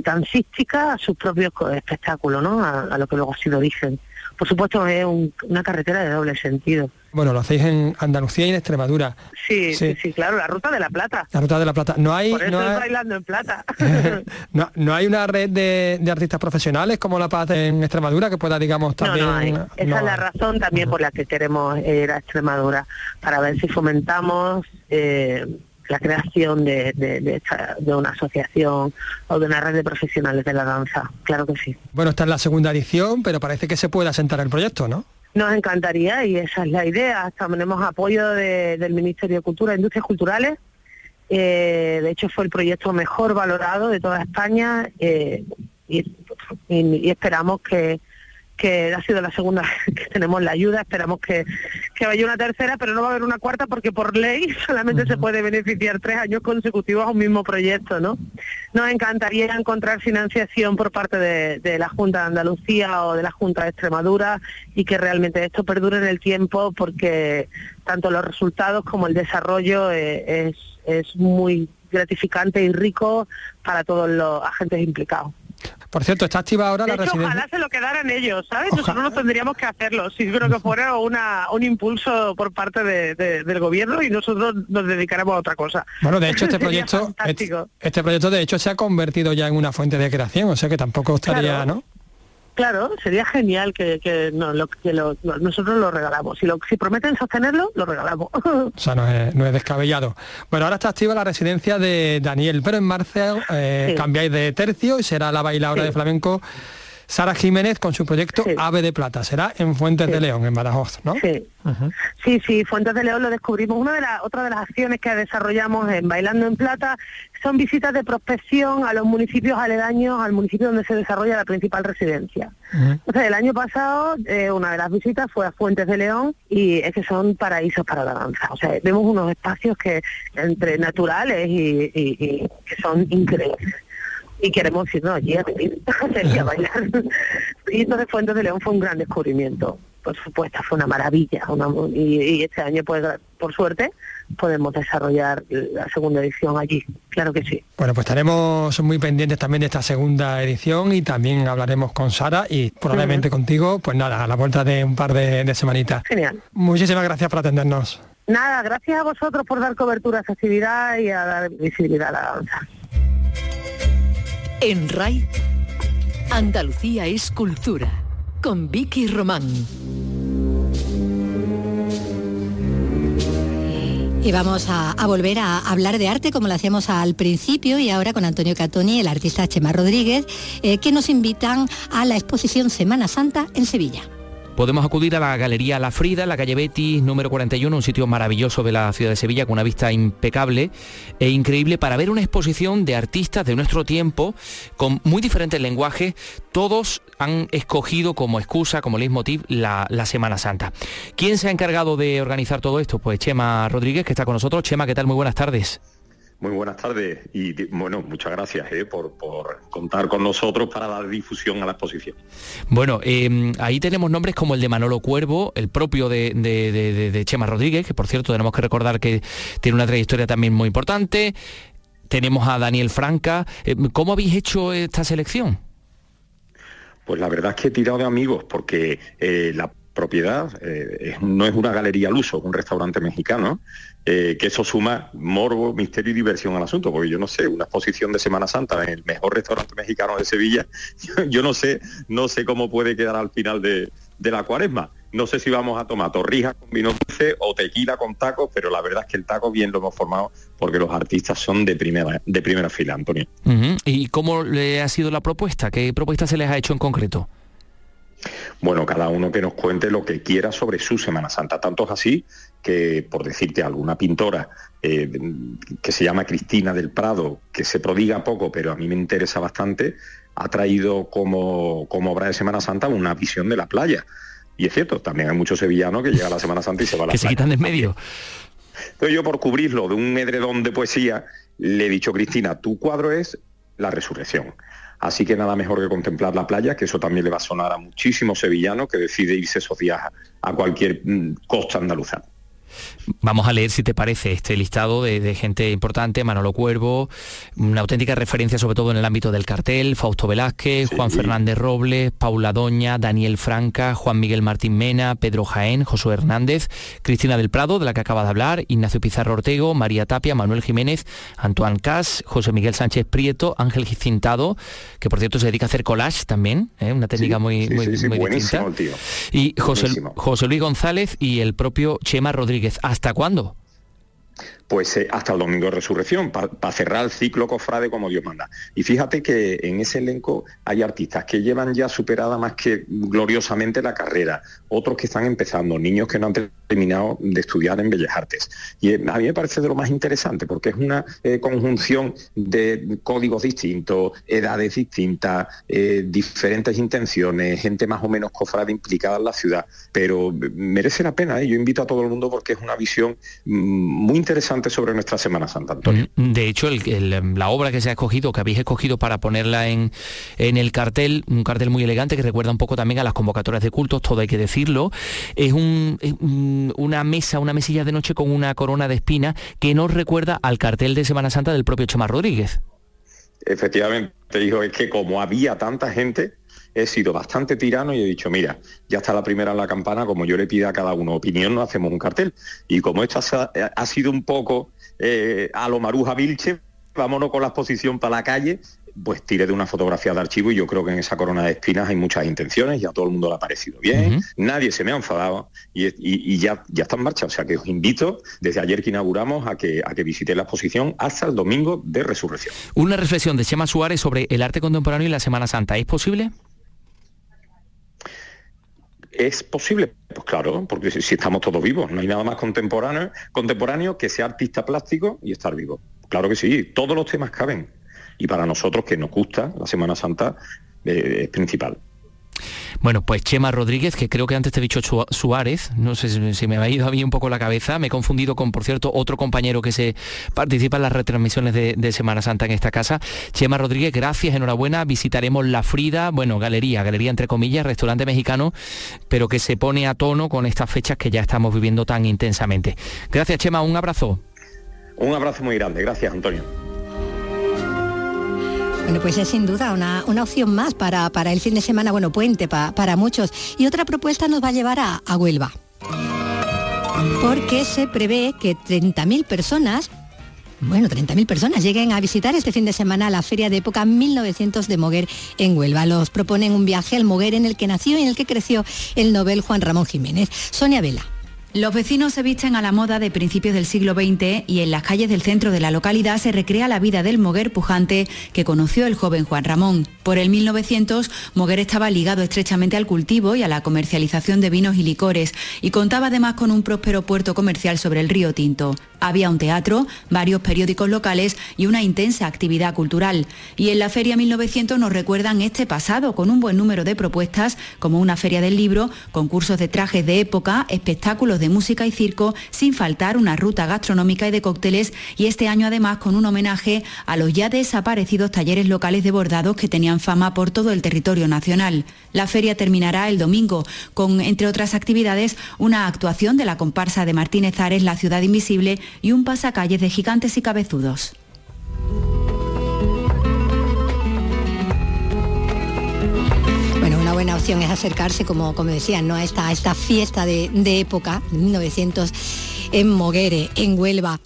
dancística a sus propios espectáculos, ¿no? A, lo que luego ha sido origen. Por supuesto es una carretera de doble sentido. Bueno, lo hacéis en Andalucía y en Extremadura. Sí, sí, sí, claro, la Ruta de la Plata. La Ruta de la Plata. No hay, Por eso no bailando en plata. no, no, hay una red de, artistas profesionales como La Paz en Extremadura que pueda, digamos, también... No, no Esa es la razón también por la que queremos ir a Extremadura, para ver si fomentamos... Eh, la creación de, de, una asociación o de una red de profesionales de la danza, claro que sí. Bueno, esta es la segunda edición, pero parece que se puede asentar el proyecto, ¿no? Nos encantaría y esa es la idea. Tenemos apoyo del Ministerio de Cultura e Industrias Culturales. Eh, de hecho, fue el proyecto mejor valorado de toda España eh, y esperamos que, que ha sido la segunda que tenemos la ayuda, esperamos que, que vaya una tercera, pero no va a haber una cuarta porque por ley solamente se puede beneficiar tres años consecutivos a un mismo proyecto, ¿no? Nos encantaría encontrar financiación por parte de, la Junta de Andalucía o de la Junta de Extremadura y que realmente esto perdure en el tiempo porque tanto los resultados como el desarrollo eh, es, es muy gratificante y rico para todos los agentes implicados. Por cierto, está activa ahora la residencia. Ojalá se lo quedaran ellos, ¿sabes? Nosotros no tendríamos que hacerlo. Si creo que fuera una, un impulso por parte del gobierno y nosotros nos dedicáramos a otra cosa. Bueno, de hecho este proyecto, este, proyecto de hecho se ha convertido ya en una fuente de creación, o sea que tampoco estaría, ¿no? Claro, sería genial que, lo, que nosotros lo regalamos. Si, lo, si prometen sostenerlo, lo regalamos. O sea, no es, descabellado. Bueno, ahora está activa la residencia de Daniel, pero en marzo eh, cambiáis de tercio y será la bailadora de flamenco Sara Jiménez con su proyecto Ave de Plata. Será en Fuentes de León, en Badajoz, ¿no? Sí. sí, sí, Fuentes de León lo descubrimos. Una de las otra de las acciones que desarrollamos en Bailando en Plata son visitas de prospección a los municipios aledaños al municipio donde se desarrolla la principal residencia. Entonces, el año pasado eh, una de las visitas fue a Fuentes de León y es que son paraísos para la danza. O sea, vemos unos espacios que entre naturales y que son increíbles y queremos irnos allí a vivir, a bailar. y entonces Fuentes de León fue un gran descubrimiento. pues su puesta fue una maravilla. y, este año, pues por suerte, podemos desarrollar la segunda edición allí. Claro que sí. Bueno, pues estaremos muy pendientes también de esta segunda edición y también hablaremos con Sara y probablemente contigo, pues nada, a la vuelta de un par de, de semanitas. Genial. Muchísimas gracias por atendernos. Nada, gracias a vosotros por dar cobertura a esa actividad y a dar visibilidad a la danza. En RAI, Andalucía es cultura, con Vicky Román. Y vamos a, volver a hablar de arte como lo hacíamos al principio y ahora con Antonio Catoni, el artista Chema Rodríguez, eh, que nos invitan a la exposición Semana Santa en Sevilla podemos acudir a la Galería La Frida, la calle Betis, número 41, un sitio maravilloso de la ciudad de Sevilla, con una vista impecable e increíble, para ver una exposición de artistas de nuestro tiempo, con muy diferentes lenguajes. Todos han escogido como excusa, como leitmotiv, la, la Semana Santa. ¿Quién se ha encargado de organizar todo esto? Pues Chema Rodríguez, que está con nosotros. Chema, ¿qué tal? Muy buenas tardes. Muy buenas tardes y bueno, muchas gracias eh, por, contar con nosotros para dar difusión a la exposición. Bueno, em, ahí tenemos nombres como el de Manolo Cuervo, el propio de, Chema Rodríguez, que por cierto tenemos que recordar que tiene una trayectoria también muy importante. Tenemos a Daniel Franca. Em, ¿Cómo habéis hecho esta selección? Pues la verdad es que he tirado de amigos porque eh, la propiedad eh, no es una galería al uso, un restaurante mexicano, eh, que eso suma morbo, misterio y diversión al asunto, porque yo no sé, una exposición de Semana Santa en el mejor restaurante mexicano de Sevilla, yo, no sé, no sé cómo puede quedar al final de, la cuaresma. No sé si vamos a tomar torrijas con vino dulce o tequila con tacos, pero la verdad es que el taco bien lo hemos formado porque los artistas son de primera, de primera fila, Antonio. ¿Y cómo le ha sido la propuesta? ¿Qué propuesta se les ha hecho en concreto? Bueno, cada uno que nos cuente lo que quiera sobre su Semana Santa. Tanto es así que, por decirte, alguna pintora eh, que se llama Cristina del Prado, que se prodiga poco, pero a mí me interesa bastante, ha traído como, como obra de Semana Santa una visión de la playa. Y es cierto, también hay muchos sevillanos que llega a la Semana Santa y se va a la que se quitan de medio. Entonces yo por cubrirlo de un edredón de poesía, le he dicho, Cristina, tu cuadro es la resurrección. Así que nada mejor que contemplar la playa, que eso también le va a sonar a muchísimos sevillanos que decide irse esos días a, cualquier mm, costa andaluza. Vamos a leer, si te parece, este listado de, gente importante, Manolo Cuervo, una auténtica referencia sobre todo en el ámbito del cartel, Fausto Velázquez, Juan Fernández Robles, Paula Doña, Daniel Franca, Juan Miguel Martín Mena, Pedro Jaén, Josué Hernández, Cristina del Prado, de la que acaba de hablar, Ignacio Pizarro Ortego, María Tapia, Manuel Jiménez, Antoine Cas, José Miguel Sánchez Prieto, Ángel Cintado, que por cierto se dedica a hacer collage también, ¿eh? una técnica muy, muy, distinta. Y José, José Luis González y el propio Chema Rodríguez ¿hasta cuándo? Pues eh, hasta el domingo de resurrección, para cerrar el ciclo cofrade como Dios manda. Y fíjate que en ese elenco hay artistas que llevan ya superada más que gloriosamente la carrera, otros que están empezando, niños que no han terminado de estudiar en Bellas Artes. Y eh, a mí me parece de lo más interesante, porque es una eh, conjunción de códigos distintos, edades distintas, diferentes intenciones, gente más o menos cofrade implicada en la ciudad, pero merece la pena. Yo invito a todo el mundo porque es una visión mm, muy interesante sobre nuestra Semana Santa, Antonio. Mm, de hecho, la obra que se ha escogido, que habéis escogido para ponerla en, en el cartel, un cartel muy elegante que recuerda un poco también a las convocatorias de cultos, todo hay que decirlo, es, una mesa, una mesilla de noche con una corona de espina que nos recuerda al cartel de Semana Santa del propio Chema Rodríguez. Efectivamente, dijo, es que como había tanta gente, he sido bastante tirano y he dicho, mira, ya está la primera en la campana, como yo le pida a cada uno opinión, no hacemos un cartel. Y como esto ha, sido un poco eh, a lo Maruja Vilche, vámonos con la exposición para la calle, pues tiré de una fotografía de archivo y yo creo que en esa corona de espinas hay muchas intenciones y a todo el mundo le ha parecido bien, nadie se me ha enfadado y, ya, ya está en marcha. O sea que os invito desde ayer que inauguramos a que, a que visite la exposición hasta el domingo de resurrección. Una reflexión de Chema Suárez sobre el arte contemporáneo y la Semana Santa. ¿Es posible? ¿Es posible? Pues claro, porque si, estamos todos vivos, no hay nada más contemporáneo, contemporáneo que ser artista plástico y estar vivo. Claro que sí, todos los temas caben. Y para nosotros que nos gusta la Semana Santa eh, es principal. Bueno, pues Chema Rodríguez, que creo que antes te he dicho Suárez, no sé si me ha ido a mí un poco la cabeza, me he confundido con, por cierto, otro compañero que se participa en las retransmisiones de, Semana Santa en esta casa. Chema Rodríguez, gracias, enhorabuena, visitaremos La Frida, bueno, galería, galería entre comillas, restaurante mexicano, pero que se pone a tono con estas fechas que ya estamos viviendo tan intensamente. Gracias, Chema, un abrazo. Un abrazo muy grande, gracias, Antonio. Bueno, pues es sin duda una, opción más para, para, el fin de semana, bueno, puente para muchos. Y otra propuesta nos va a llevar a, a Huelva. Porque se prevé que 30.000 personas bueno, 30.000 personas lleguen a visitar este fin de semana la Feria de Época 1900 de Moguer en Huelva. Los proponen un viaje al Moguer en el que nació y en el que creció el Nobel Juan Ramón Jiménez. Sonia Vela. Los vecinos se visten a la moda de principios del siglo XX y en las calles del centro de la localidad se recrea la vida del Moguer pujante que conoció el joven Juan Ramón. Por el 1900, Moguer estaba ligado estrechamente al cultivo y a la comercialización de vinos y licores y contaba además con un próspero puerto comercial sobre el río Tinto. Había un teatro, varios periódicos locales y una intensa actividad cultural. Y en la Feria 1900 nos recuerdan este pasado con un buen número de propuestas como una feria del libro, concursos de trajes de época, espectáculos de música y circo, sin faltar una ruta gastronómica y de cócteles y este año además con un homenaje a los ya desaparecidos talleres locales de bordados que tenían fama por todo el territorio nacional. La feria terminará el domingo con, entre otras actividades, una actuación de la comparsa de Martínez Ares, La Ciudad Invisible y un pasacalles de gigantes y cabezudos. Buena opción es acercarse, como, como decían, ¿no? a, esta, esta fiesta de, de época, 1900, en Moguere, en Huelva.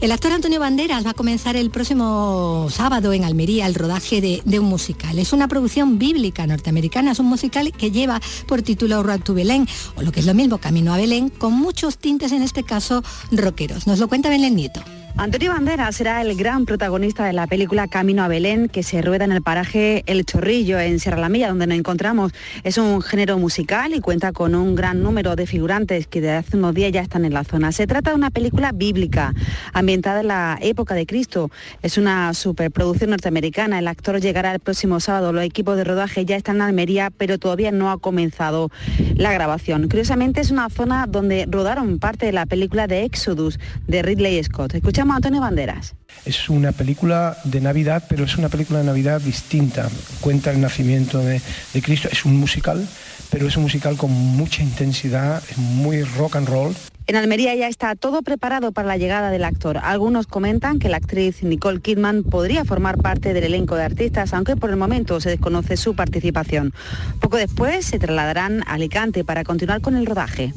El actor Antonio Banderas va a comenzar el próximo sábado en Almería el rodaje de, un musical. Es una producción bíblica norteamericana, es un musical que lleva por título Road to Belén, o lo que es lo mismo, Camino a Belén, con muchos tintes, en este caso, rockeros. Nos lo cuenta Belén Nieto. Antonio Banderas será el gran protagonista de la película Camino a Belén, que se rueda en el paraje El Chorrillo, en Sierra La Milla, donde nos encontramos. Es un género musical y cuenta con un gran número de figurantes que desde hace unos días ya están en la zona. Se trata de una película bíblica, ambientada en la época de Cristo. Es una superproducción norteamericana. El actor llegará el próximo sábado. Los equipos de rodaje ya están en Almería, pero todavía no ha comenzado la grabación. Curiosamente, es una zona donde rodaron parte de la película de Exodus de Ridley Scott. Escuchamos Antonio Banderas. Es una película de Navidad, pero es una película de Navidad distinta. Cuenta el nacimiento de, Cristo, es un musical, pero es un musical con mucha intensidad, es muy rock and roll. En Almería ya está todo preparado para la llegada del actor. Algunos comentan que la actriz Nicole Kidman podría formar parte del elenco de artistas, aunque por el momento se desconoce su participación. Poco después se trasladarán a Alicante para continuar con el rodaje.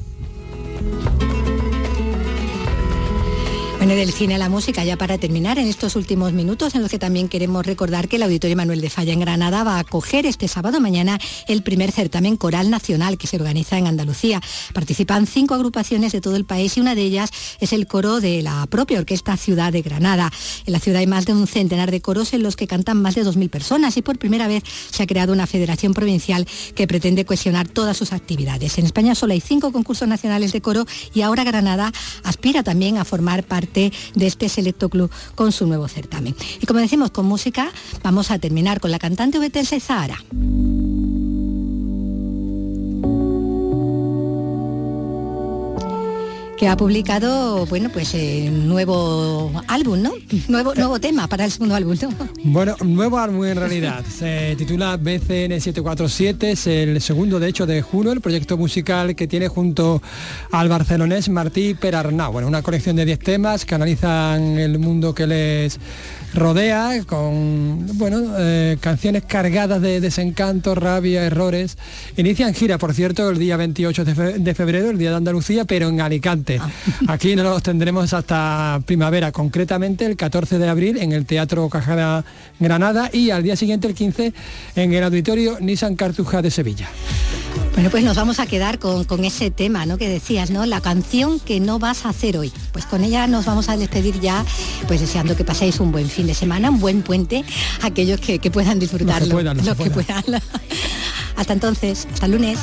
Bueno, del cine a la música, ya para terminar, en estos últimos minutos en los que también queremos recordar que el Auditorio Manuel de Falla en Granada va a acoger este sábado mañana el primer certamen coral nacional que se organiza en Andalucía. Participan cinco agrupaciones de todo el país y una de ellas es el coro de la propia Orquesta Ciudad de Granada. En la ciudad hay más de un centenar de coros en los que cantan más de 2.000 personas y por primera vez se ha creado una federación provincial que pretende cuestionar todas sus actividades. En España solo hay cinco concursos nacionales de coro y ahora Granada aspira también a formar parte de este selecto club con su nuevo certamen. Y como decimos con música, vamos a terminar con la cantante Betense Zahara. Que ha publicado, bueno, pues eh, nuevo álbum, ¿no? Nuevo, nuevo tema para el segundo álbum, ¿no? Bueno, nuevo álbum en realidad. Se titula BCN 747, es el segundo, de hecho, de Juno, el proyecto musical que tiene junto al barcelonés Martí Perarnau. Bueno, una colección de 10 temas que analizan el mundo que les rodea con bueno eh, canciones cargadas de desencanto, rabia, errores. Inician gira, por cierto, el día 28 de febrero, el día de Andalucía, pero en Alicante. Ah. Aquí no los tendremos hasta primavera, concretamente el 14 de abril en el Teatro Cajada Granada y al día siguiente, el 15, en el Auditorio Nissan Cartuja de Sevilla. Bueno, pues nos vamos a quedar con, con, ese tema, ¿no? Que decías, ¿no? La canción que no vas a hacer hoy. Pues con ella nos vamos a despedir ya, pues deseando que paséis un buen fin de semana, un buen puente, aquellos que, puedan disfrutarlo. Los que puedan. hasta entonces, hasta el lunes.